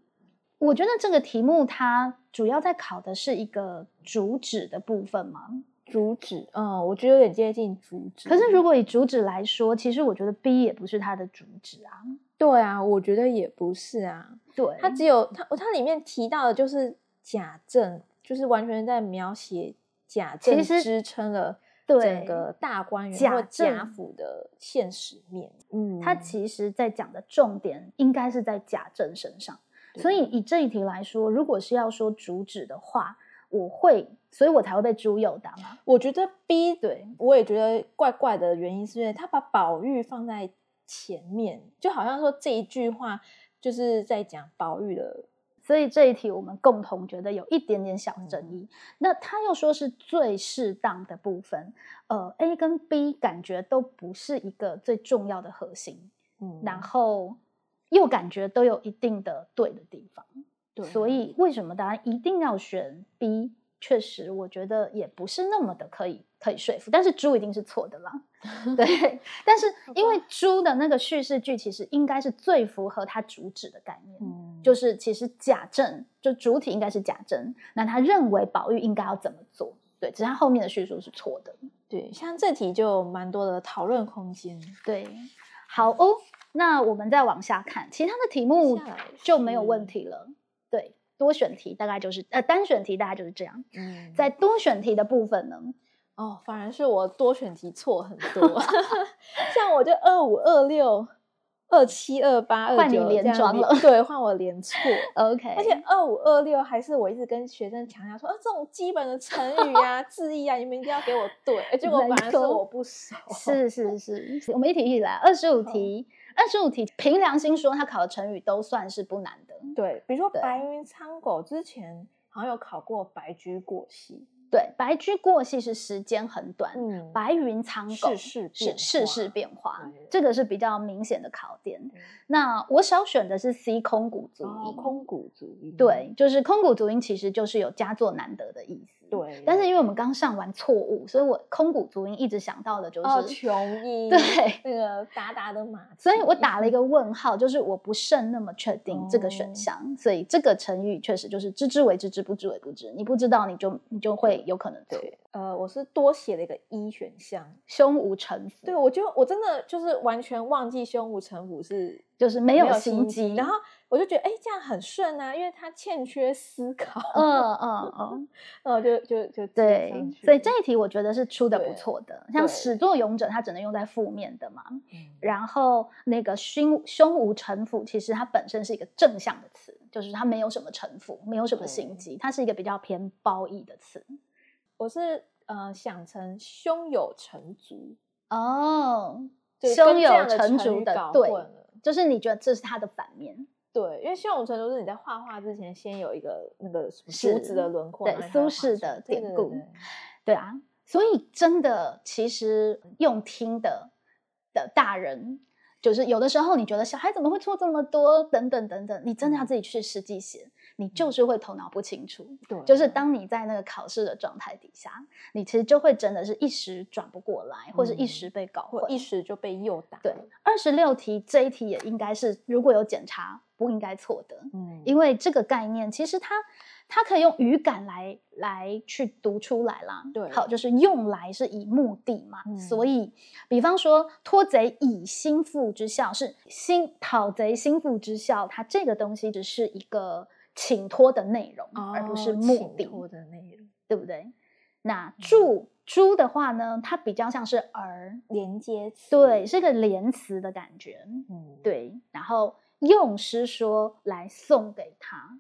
我觉得这个题目它主要在考的是一个主旨的部分嘛，主旨，嗯，我觉得有点接近主旨。可是如果以主旨来说，其实我觉得 B 也不是它的主旨啊。对啊，我觉得也不是啊。对，它只有它它里面提到的就是贾政，就是完全在描写贾政支撑了整个大观园或贾府的现实面。嗯，他其实在讲的重点应该是在贾政身上。所以以这一题来说，如果是要说主旨的话，我会，所以我才会被朱友打嘛。我觉得 B 对我也觉得怪怪的原因，是因为他把宝玉放在前面，就好像说这一句话就是在讲宝玉的。所以这一题我们共同觉得有一点点小争议。那他又说是最适当的部分，呃，A 跟 B 感觉都不是一个最重要的核心。嗯，然后。又感觉都有一定的对的地方，对，所以为什么大家一定要选 B？确实，我觉得也不是那么的可以可以说服。但是猪一定是错的啦，对。但是因为猪的那个叙事句其实应该是最符合它主旨的概念，嗯就是其实贾政就主体应该是贾政，那他认为宝玉应该要怎么做？对，只是他后面的叙述是错的。对，像这题就蛮多的讨论空间。对，好哦。那我们再往下看，其他的题目就没有问题了。对，多选题大概就是呃单选题大概就是这样。嗯，在多选题的部分呢，哦，反而是我多选题错很多，像我就二五二六。二七二八二九连装了，对，换我连错。OK，而且二五二六还是我一直跟学生强调说，啊，这种基本的成语啊、字义啊，你们一定要给我对。结果反而是我不熟。是是是，我们一题一题来，二十五题，二十五题，凭良心说，他考的成语都算是不难的。对，比如说白云苍狗，之前好像有考过白驹过隙。对，白驹过隙是时间很短，嗯，白云苍狗是世事变化，这个是比较明显的考点。那我少选的是 C 空谷足音，空谷足音，对，就是空谷足音，其实就是有佳作难得的意思。对，但是因为我们刚上完错误，所以我空谷足音一直想到的就是穷 音，对，那个达达的马，所以我打了一个问号，就是我不甚那么确定这个选项，所以这个成语确实就是知之为知之，不知为不知，你不知道你就你就会有可能对。呃，我是多写了一个一选项，胸无城府，对我就我真的就是完全忘记胸无城府是。就是没有心机，然后我就觉得哎，这样很顺啊，因为他欠缺思考。嗯嗯嗯，然后就就就对，所以这一题我觉得是出的不错的。像始作俑者，他只能用在负面的嘛。然后那个胸胸无城府，其实它本身是一个正向的词，就是它没有什么城府，没有什么心机，它是一个比较偏褒义的词。我是呃想成胸有成竹哦，胸有成竹的对。就是你觉得这是它的反面，对，因为胸有成竹是你在画画之前先有一个那个竹子的轮廓，对，苏轼的典故，对啊，所以真的其实用听的的大人，就是有的时候你觉得小孩怎么会错这么多，等等等等，你真的要自己去实际写。你就是会头脑不清楚，对，就是当你在那个考试的状态底下，你其实就会真的是一时转不过来，或者一时被搞混，一时就被诱导。对，二十六题这一题也应该是如果有检查不应该错的，嗯，因为这个概念其实它它可以用语感来来去读出来啦。对，好，就是用来是以目的嘛，所以比方说托贼以心腹之效是心讨贼心腹之效，它这个东西只是一个。请托的内容，而不是目的的内容，对不对？那助猪的话呢，它比较像是儿连接词，对，是个连词的感觉。嗯，对。然后用诗说来送给他，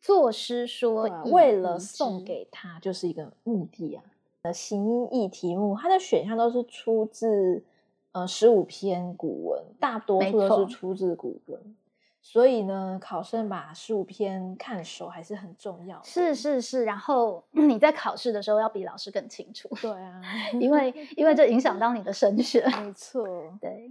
作诗说以为了送给他，就是一个目的啊。呃，形音义题目，它的选项都是出自呃十五篇古文，大多数都是出自古文。所以呢，考生把十五篇看熟还是很重要。是是是，然后 你在考试的时候要比老师更清楚，对啊，因为因为这影响到你的升学。没错，对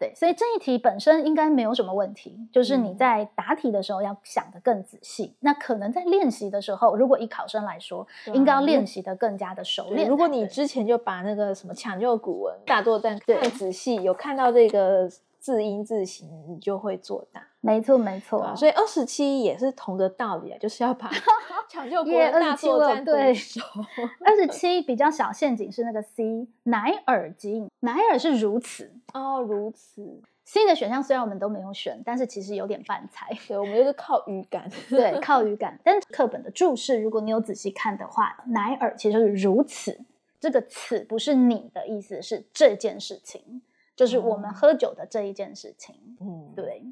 对，所以这一题本身应该没有什么问题，就是你嗯在答题的时候要想得更仔细。那可能在练习的时候，如果以考生来说，啊应该要啊练习的更加的熟对练。如果你之前就把那个什么抢救古文、大作战对看仔细，有看到这个字音字形，你就会做大。没错没错啊，，所以二十七也是同个道理啊，就是要把 抢救古耶文大27了作战对手。二十七比较小陷阱是那个 C，乃尔经，乃尔是如此。哦，如此，C 的选项虽然我们都没有选，但是其实有点半猜。对，我们就是靠语感。对，靠语感。但是课本的注释，如果你有仔细看的话，乃尔其实就是如此。这个“此”不是你的意思，是这件事情，就是我们哦喝酒的这一件事情。嗯，。对，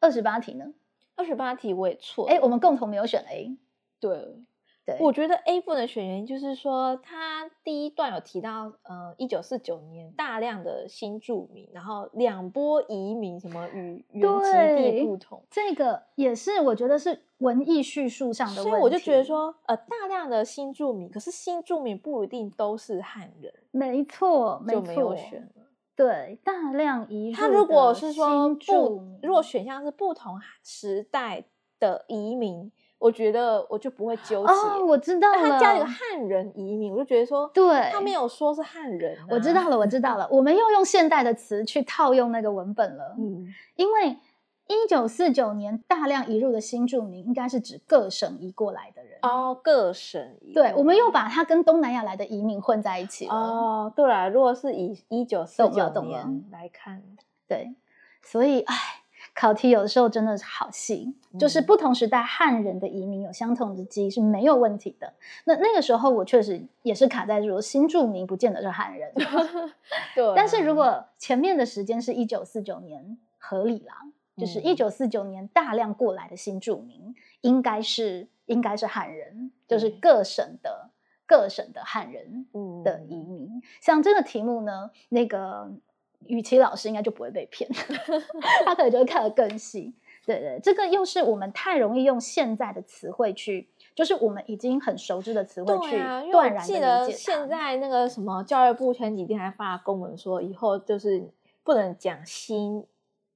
二十八题呢？二十八题我也错了。哎，我们共同没有选 A。对，对，我觉得 A 不能选原因就是说，他第一段有提到，呃，一九四九年大量的新住民，然后两波移民，什么与原籍地不同。这个也是我觉得是文艺叙述上的问题。所以我就觉得，说，呃，大量的新住民，可是新住民不一定都是汉人，没错，没错，就没有选了。对，大量移入他如果是说住不，如果选项是不同时代的移民，我觉得我就不会纠结。哦，我知道了，他加了一个汉人移民，我就觉得说，对他没有说是汉人、啊。我知道了，我知道了，我们又用现代的词去套用那个文本了，嗯，因为一九四九年大量移入的新住民，应该是指各省移过来的人。哦，各省移对，我们又把它跟东南亚来的移民混在一起了。哦，对了，如果是以一九四九年来看，对，所以唉，考题有的时候真的是好细，就是嗯不同时代汉人的移民有相同的记忆是没有问题的。那那个时候我确实也是卡在说新住民不见得是汉人，对啊。但是如果前面的时间是一九四九年，合理啦，就是一嗯九四九年大量过来的新住民，应该是应该是汉人，就是各省的各省的汉人嗯的移民。像这个题目呢，那个雨琦老师应该就不会被骗，他可能就会看得更细。对对，这个又是我们太容易用现在的词汇去，就是我们已经很熟知的词汇去断然理解。现在那个什么教育部前几天还发公文说，以后就是不能讲新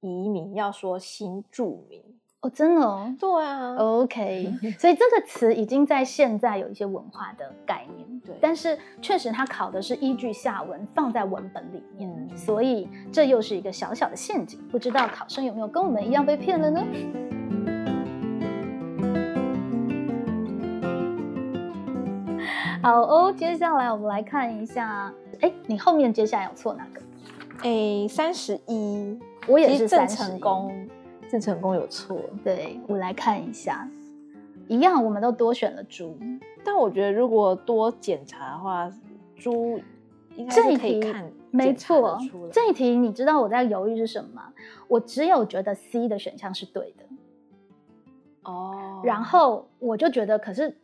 移民，要说新住民。哦，真的哦。对啊，OK，所以这个词已经在现在有一些文化的概念，对但是确实它考的是依据下文放在文本里面，嗯所以这又是一个小小的陷阱。不知道考生有没有跟我们一样被骗了呢？好哦，接下来我们来看一下，哎，你后面接下来有错哪个？哎，三十一，我也是郑成功，郑成功有错，对我来看一下，一样，我们都多选了猪。但我觉得如果多检查的话，猪应该可以看，没错这一题你知道我在犹豫是什么吗？我只有觉得 C 的选项是对的，哦，然后我就觉得，可是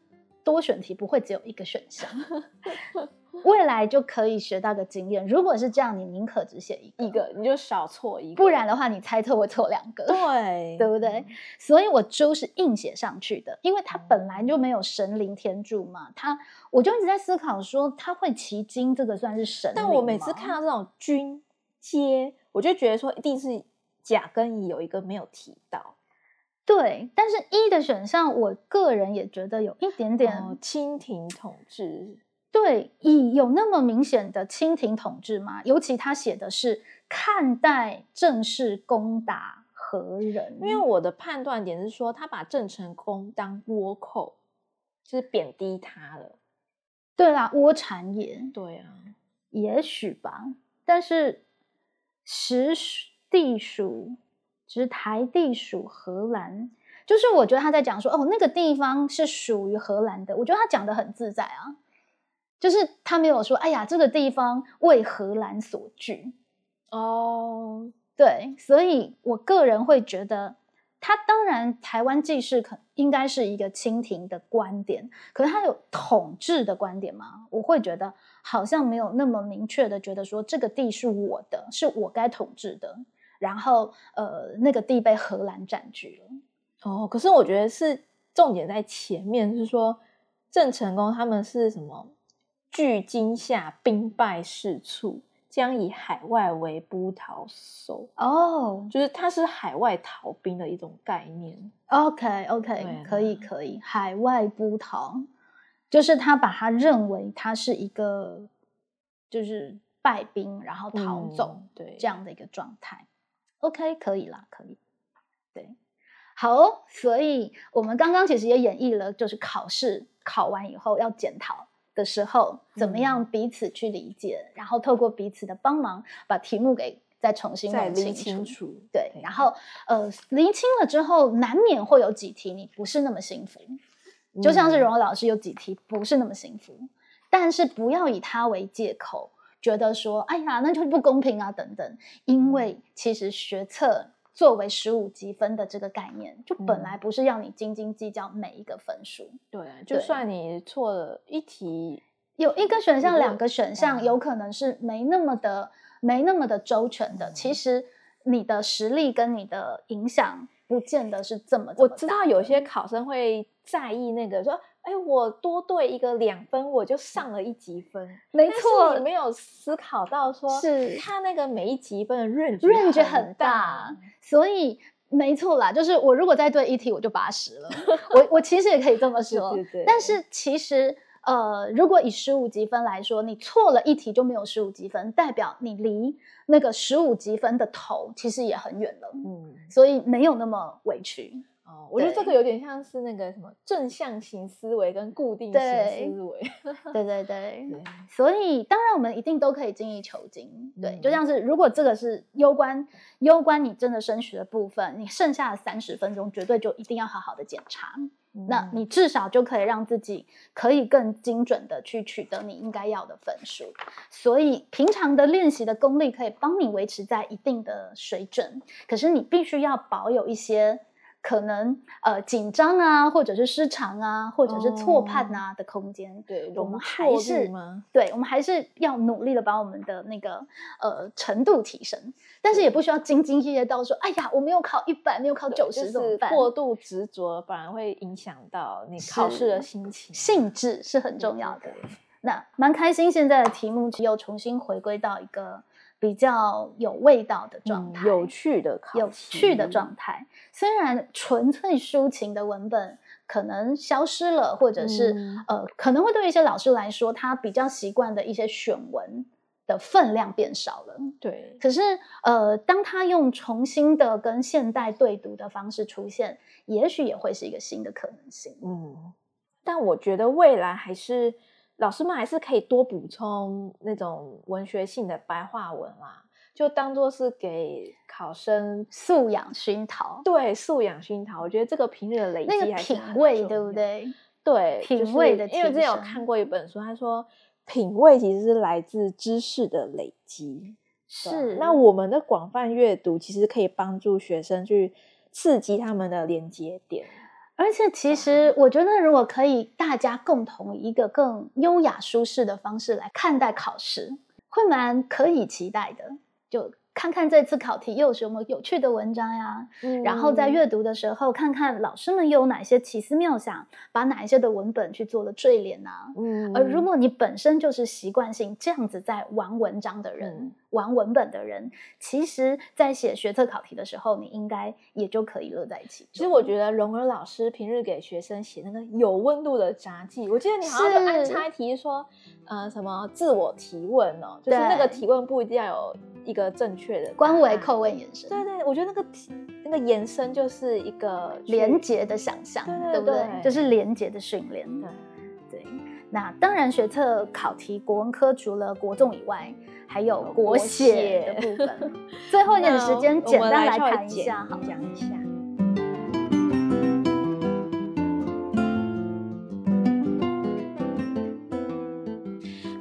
多选题不会只有一个选项，未来就可以学到个经验。如果是这样，你宁可只写一个，你就少错一个，不然的话你猜测会错两个。对对不对？所以我猪是硬写上去的，因为它本来就没有神灵天助嘛。它，我就一直在思考说，它会骑金，这个算是神灵但我每次看到这种军阶，我就觉得说一定是甲跟乙有一个没有提到，对，但是一的选项，我个人也觉得有一点点、哦，清廷统治，对，乙有那么明显的清廷统治吗？尤其他写的是看待正式攻打何人，因为我的判断点是说，他把郑成功当倭寇，就是贬低他了。对啦，倭产也对啊，也许吧，但是实属地属，只是台地属荷兰。就是我觉得他在讲说，哦，那个地方是属于荷兰的。我觉得他讲的很自在啊，就是他没有说，哎呀，这个地方为荷兰所据。哦，对，所以我个人会觉得，他当然台湾既是可应该是一个清廷的观点，可是他有统治的观点吗？我会觉得好像没有那么明确的觉得说这个地是我的，是我该统治的，然后呃那个地被荷兰占据了。哦，可是我觉得是重点在前面，是说郑成功他们是什么？据今夏兵败事处。将以海外为波逃守哦，就是他是海外逃兵的一种概念。OK OK，可以可以，海外波逃，就是他把他认为他是一个就是败兵，然后逃走，对这样的一个状态。OK，可以啦，可以。对，好，所以我们刚刚其实也演绎了，就是考试考完以后要检讨。的时候，怎么样彼此去理解，然后透过彼此的帮忙，把题目给再重新再理清楚。对，然后呃，理清了之后，难免会有几题你不是那么幸福，就像是荣荣老师有几题不是那么幸福，但是不要以它为借口，觉得说，哎呀，那就不公平啊等等，因为其实学测。作为十五积分的这个概念，就本来不是要你斤斤计较每一个分数。对，就算你错了一题，有一个选项、两个选项，有可能是没那么的、没那么的周全的。其实你的实力跟你的影响，不见得是这么。我知道有些考生会在意那个说。哎，我多对一个两分，我就上了一级分。没错，你没有思考到说，是他那个每一级分的 range range 很大，所以没错啦，就是我如果再对一题，我就八十了。我我其实也可以这么说，对对。但是其实呃，如果以十五积分来说，你错了一题就没有十五积分，代表你离那个十五积分的头其实也很远了。嗯，所以没有那么委屈。哦，我觉得这个有点像是那个什么正向型思维跟固定型思维，对对 对，所以当然我们一定都可以精益求精，对，就像是如果这个是攸关攸关你真的升学的部分，你剩下的三十分钟绝对就一定要好好的检查，那你至少就可以让自己可以更精准的去取得你应该要的分数，所以平常的练习的功力可以帮你维持在一定的水准，可是你必须要保有一些。可能呃紧张啊，或者是失常啊，或者是错判啊的空间，对我们还是对，我们还是要努力的把我们的那个呃程度提升，但是也不需要兢兢业业到说，哎呀，我没有考一百，没有考九十，怎么办？过度执着反而会影响到你考试的心情，性质是很重要的。那蛮开心，现在的题目又重新回归到一个。比较有味道的状态，有趣的考，有趣的状态。虽然纯粹抒情的文本可能消失了，或者是呃，可能会对一些老师来说，他比较习惯的一些选文的分量变少了。对，可是呃，当他用重新的跟现代对读的方式出现，也许也会是一个新的可能性。嗯，但我觉得未来还是。老师们还是可以多补充那种文学性的白话文啦，就当做是给考生素养熏陶。对，素养熏陶，我觉得这个平日的累积，那个品味，对不对？对，品味的。因为之前有看过一本书，他说品味其实是来自知识的累积。是。那我们的广泛阅读其实可以帮助学生去刺激他们的连接点。而且，其实我觉得，如果可以大家共同一个更优雅、舒适的方式来看待考试，会蛮可以期待的。就。看看这次考题又有什么有趣的文章呀？嗯，然后在阅读的时候，看看老师们又有哪些奇思妙想，把哪一些的文本去做了缀联啊。嗯，而如果你本身就是习惯性这样子在玩文章的人，玩文本的人，其实，在写学测考题的时候，你应该也就可以乐在其中。其实我觉得荣儿老师平日给学生写那个有温度的札记，我记得你好像就安插题说，呃，什么自我提问哦，就是那个提问不一定要有。一个正确的官维叩问延伸，对对，我觉得那个那个延伸就是一个连接的想象，对不对？就是连接的训练。对对，那当然，学测考题国文科除了国重以外，还有国写的部分。最后一点时 间，简单来谈一下，好讲一下。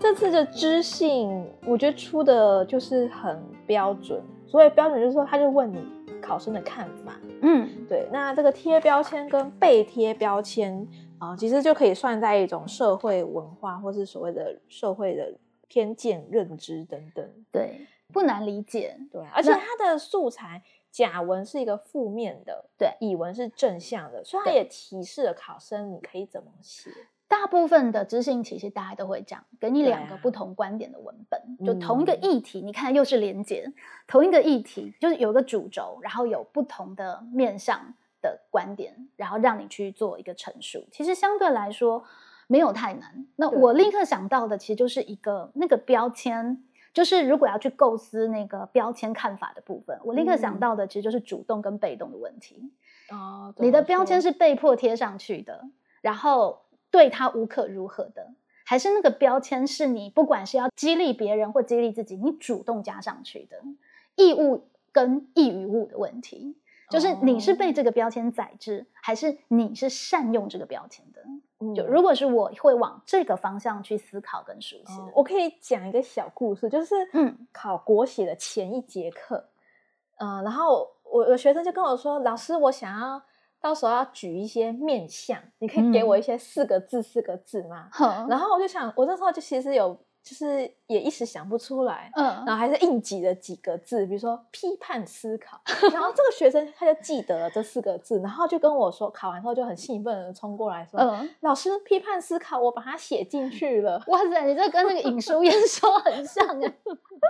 这次的知性，我觉得出的就是很标准，所谓标准就是说，他就问你考生的看法。嗯，对，那这个贴标签跟被贴标签啊、其实就可以算在一种社会文化或是所谓的社会的偏见认知等等。对，不难理解。对，而且那它的素材甲文是一个负面的，对乙文是正向的，所以它也提示了考生你可以怎么写。大部分的知性体系大家都会讲，给你对两个啊不同观点的文本，就同一个嗯议题，你看又是连接，同一个议题就是有一个主轴，然后有不同的面向的观点，然后让你去做一个陈述。其实相对来说没有太难。那我立刻想到的其实就是一个那个标签。就是如果要去构思那个标签看法的部分，我立刻想嗯到的其实就是主动跟被动的问题。哦，你的标签是被迫贴上去的，然后对他无可如何的，还是那个标签是你不管是要激励别人或激励自己，你主动加上去的义务跟义与物的问题，就是你是被这个标签宰制，还是你是善用这个标签的？就嗯如果是我会往这个方向去思考跟熟悉哦，我可以讲一个小故事，就是嗯。考国写的前一节课，嗯、然后我的学生就跟我说，老师，我想要到时候要举一些面相，你可以给我嗯一些四个字、四个字吗？然后我就想，我那时候就其实有，就是也一时想不出来。嗯然嗯后还是硬挤了几个字，比如说批判思考，然后这个学生他就记得了这四个字，然后就跟我说，考完之后就很兴奋的冲过来说，嗯，老师批判思考，我把它写进去了。哇塞，你这跟那个尹淑燕说很像啊，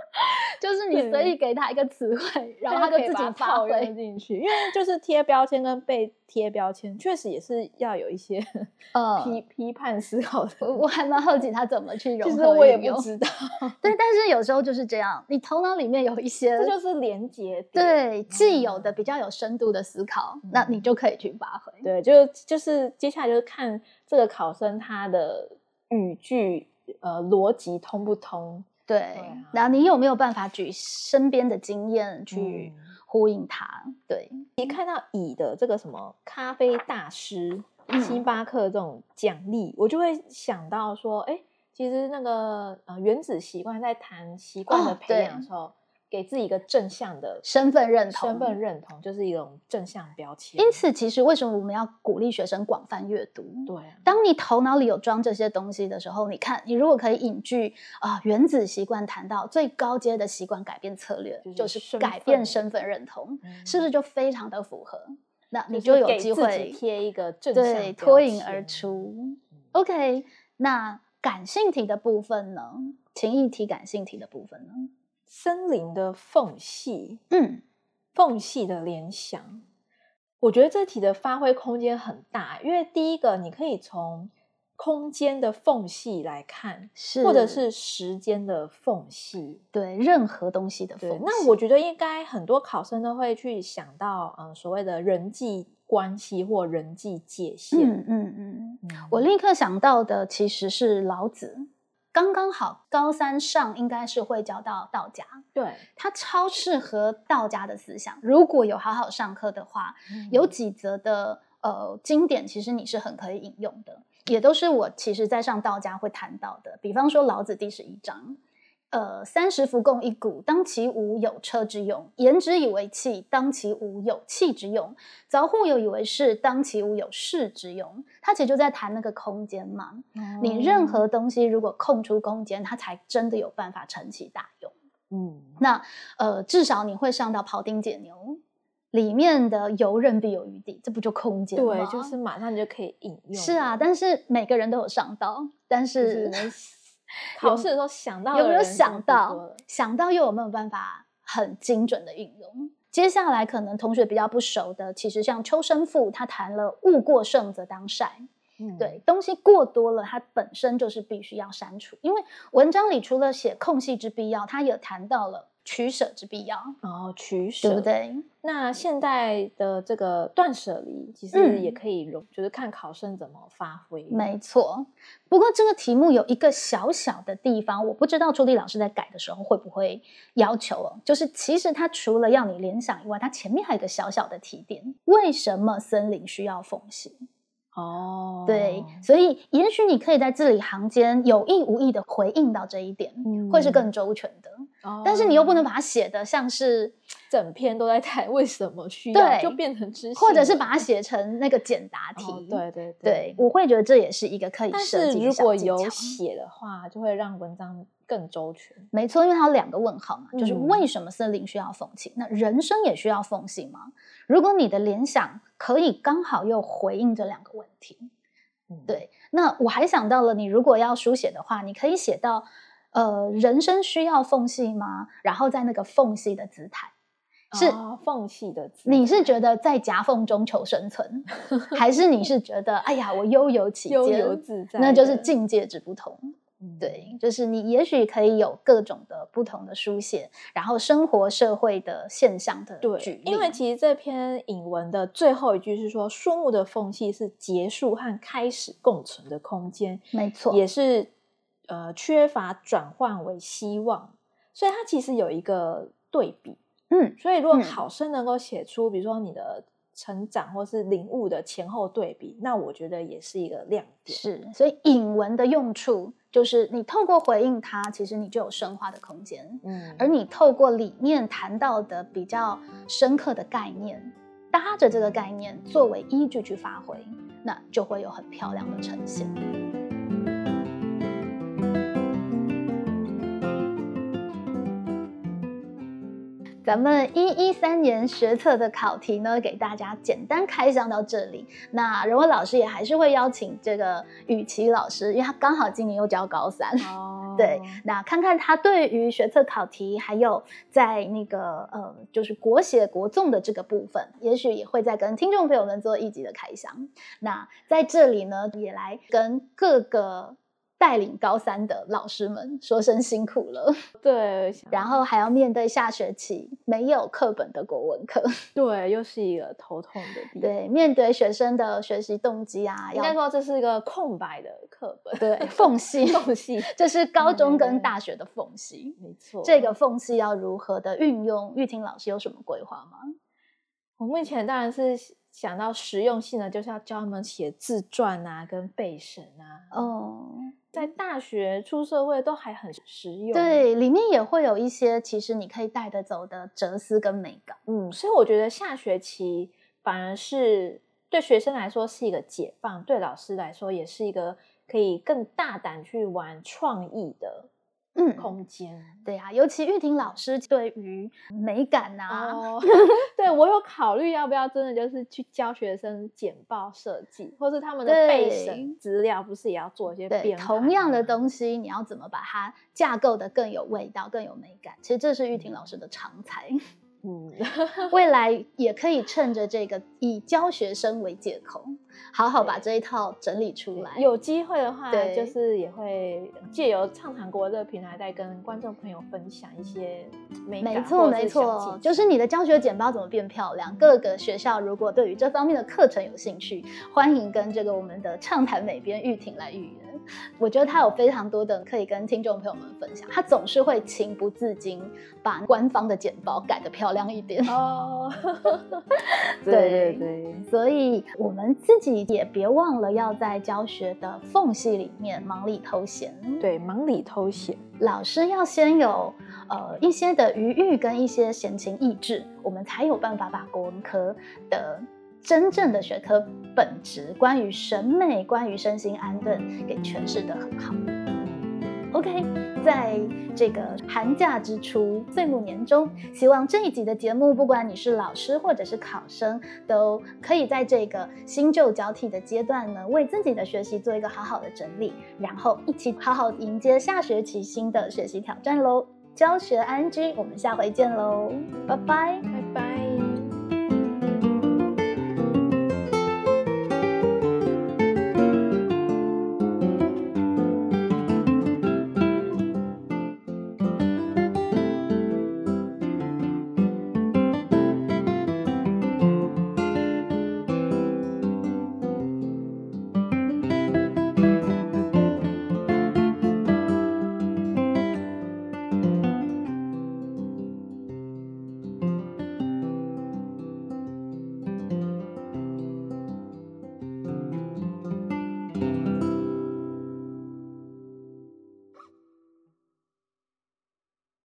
就是你随意给他一个词汇，然后他就自己发套用挥。进去，因为就是贴标签跟被贴标签，确实也是要有一些呃，批批判思考的。我我还蛮好奇他怎么去融合其实我也不知道，对，但是有时候就是这样，你头脑里面有一些这就是连接点。对既有的嗯比较有深度的思考，那你就可以去发挥。对，就就是接下来就是看这个考生他的语句呃逻辑通不通。对啊，然后你有没有办法举身边的经验去嗯呼应他？对，一看到乙的这个什么咖啡大师、嗯星巴克这种奖励，我就会想到说，哎，其实那个呃原子习惯在谈习惯的哦培养的时候，给自己一个正向的身份认同，身份认同，就是一种正向标签。因此，其实为什么我们要鼓励学生广泛阅读？对啊，当你头脑里有装这些东西的时候，你看，你如果可以引据啊、原子习惯谈到最高阶的习惯改变策略，就是就是改变身份认同，嗯是不是就非常的符合？那你就就是有机会贴一个正向对标脱颖而。出。嗯 OK，那感性题的部分呢？情意题、感性题的部分呢？森林的缝隙，嗯，缝隙的联想，我觉得这题的发挥空间很大，因为第一个你可以从空间的缝隙来看，是，或者是时间的缝隙。对任何东西的缝，隙。那我觉得应该很多考生都会去想到，嗯、所谓的人际关系或人际界限。嗯嗯嗯，嗯我立刻想到的其实是老子。刚刚好，高三上应该是会教到道家，对它超适合道家的思想。如果有好好上课的话，有几则的呃经典，其实你是很可以引用的，也都是我其实在上道家会谈到的。比方说老子第十一章，呃，三十辐共一毂，当其无有车之用；言之以为器，当其无有器之用；凿户有以为室，当其无有室之用。它其实就在谈那个空间嘛。你任何东西如果空出空间，它才真的有办法成其大用。嗯那呃，至少你会上到庖丁解牛里面的游刃必有余地，这不就空间吗？对，就是马上就可以引用。是啊，但是每个人都有上到，但是是 考试的时候想到有没有想到？想到又有没有办法很精准的运用？接下来可能同学比较不熟的，其实像邱生富，他谈了“物过盛则当晒”，嗯对，东西过多了，它本身就是必须要删除。因为文章里除了写空隙之必要，它也谈到了取舍之必要，然后取舍，对不？对？那现代的这个断舍离，其实嗯也可以融，就是看考生怎么发挥。没错。不过这个题目有一个小小的地方，我不知道朱莉老师在改的时候会不会要求哦，就是其实它除了要你联想以外，它前面还有一个小小的提点：为什么森林需要缝隙？哦，对，所以也许你可以在字里行间有意无意的回应到这一点，嗯会是更周全的。但是你又不能把它写的像是 整篇都在谈为什么需要，对就变成知识，或者是把它写成那个简答题。哦对对对，我会觉得这也是一个可以但设计如果有写的话，就会让文章更周全。没错，因为它有两个问号嘛，就是嗯为什么森林需要缝隙？那人生也需要缝隙吗？如果你的联想可以刚好又回应这两个问题，嗯，对，那我还想到了，你如果要书写的话，你可以写到，呃，人生需要缝隙吗？然后在那个缝隙的姿态，是哦缝隙的字，你是觉得在夹缝中求生存，还是你是觉得，哎呀，我悠游其间，悠游自在，那就是境界之不同。嗯对，就是你也许可以有各种的不同的书写，然后生活社会的现象的举对，因为其实这篇引文的最后一句是说，树木的缝隙是结束和开始共存的空间，没错，也是呃缺乏转换为希望，所以它其实有一个对比。嗯，所以如果嗯考生能够写出，比如说你的成长或是领悟的前后对比，那我觉得也是一个亮点。是，所以引文的用处就是你透过回应它，其实你就有深化的空间，嗯，而你透过里面谈到的比较深刻的概念，搭着这个概念作为依据去发挥，那就会有很漂亮的呈现。咱们一一三年学测的考题呢，给大家简单开箱到这里。那人文老师也还是会邀请这个雨琦老师，因为他刚好今年又教高三，哦对，那看看他对于学测考题，还有在那个呃，就是国写国综的这个部分，也许也会再跟听众朋友们做一集的开箱。那在这里呢，也来跟各个带领高三的老师们说声辛苦了，对，然后还要面对下学期没有课本的国文课，对，又是一个头痛的地方。对，面对学生的学习动机啊，要应该说这是一个空白的课本，对缝隙，缝隙，这是高中跟大学的缝隙。没错。这个缝隙要如何的运用？玉婷老师有什么规划吗？我目前当然是想到实用性呢，就是要教他们写自传啊，跟背神啊。哦，在大学出社会都还很实用。，对，里面也会有一些其实你可以带得走的哲思跟美感。嗯，所以我觉得下学期反而是对学生来说是一个解放，对老师来说也是一个可以更大胆去玩创意的嗯，空间。对啊，尤其玉婷老师对于美感啊，哦，对我有考虑要不要真的就是去教学生简报设计，或是他们的备对审资料，不是也要做一些同样的吗东西，你要怎么把它架构的更有味道、更有美感？其实这是玉婷老师的长才。嗯，未来也可以趁着这个以教学生为借口，好好把这一套整理出来。有机会的话，对就是也会借由畅谈国这个平台，再跟观众朋友分享一些美没错，没错，就是你的教学简报怎么变漂亮。各个学校如果对于这方面的课程有兴趣，欢迎跟这个我们的畅谈美编玉婷来预约。我觉得他有非常多的可以跟听众朋友们分享，他总是会情不自禁把官方的简报改得漂亮一点。哦，对对对对，所以我们自己也别忘了要在教学的缝隙里面忙里偷闲。对，忙里偷闲，老师要先有呃一些的余裕跟一些闲情逸致，我们才有办法把国文科的真正的学科本质，关于审美、关于身心安顿，给诠释得很好。OK，在这个寒假之初，岁暮年中，希望这一集的节目，不管你是老师或者是考生，都可以在这个新旧交替的阶段呢，为自己的学习做一个好好的整理，然后一起好好迎接下学期新的学习挑战喽！教学安居，我们下回见喽，拜拜。拜拜。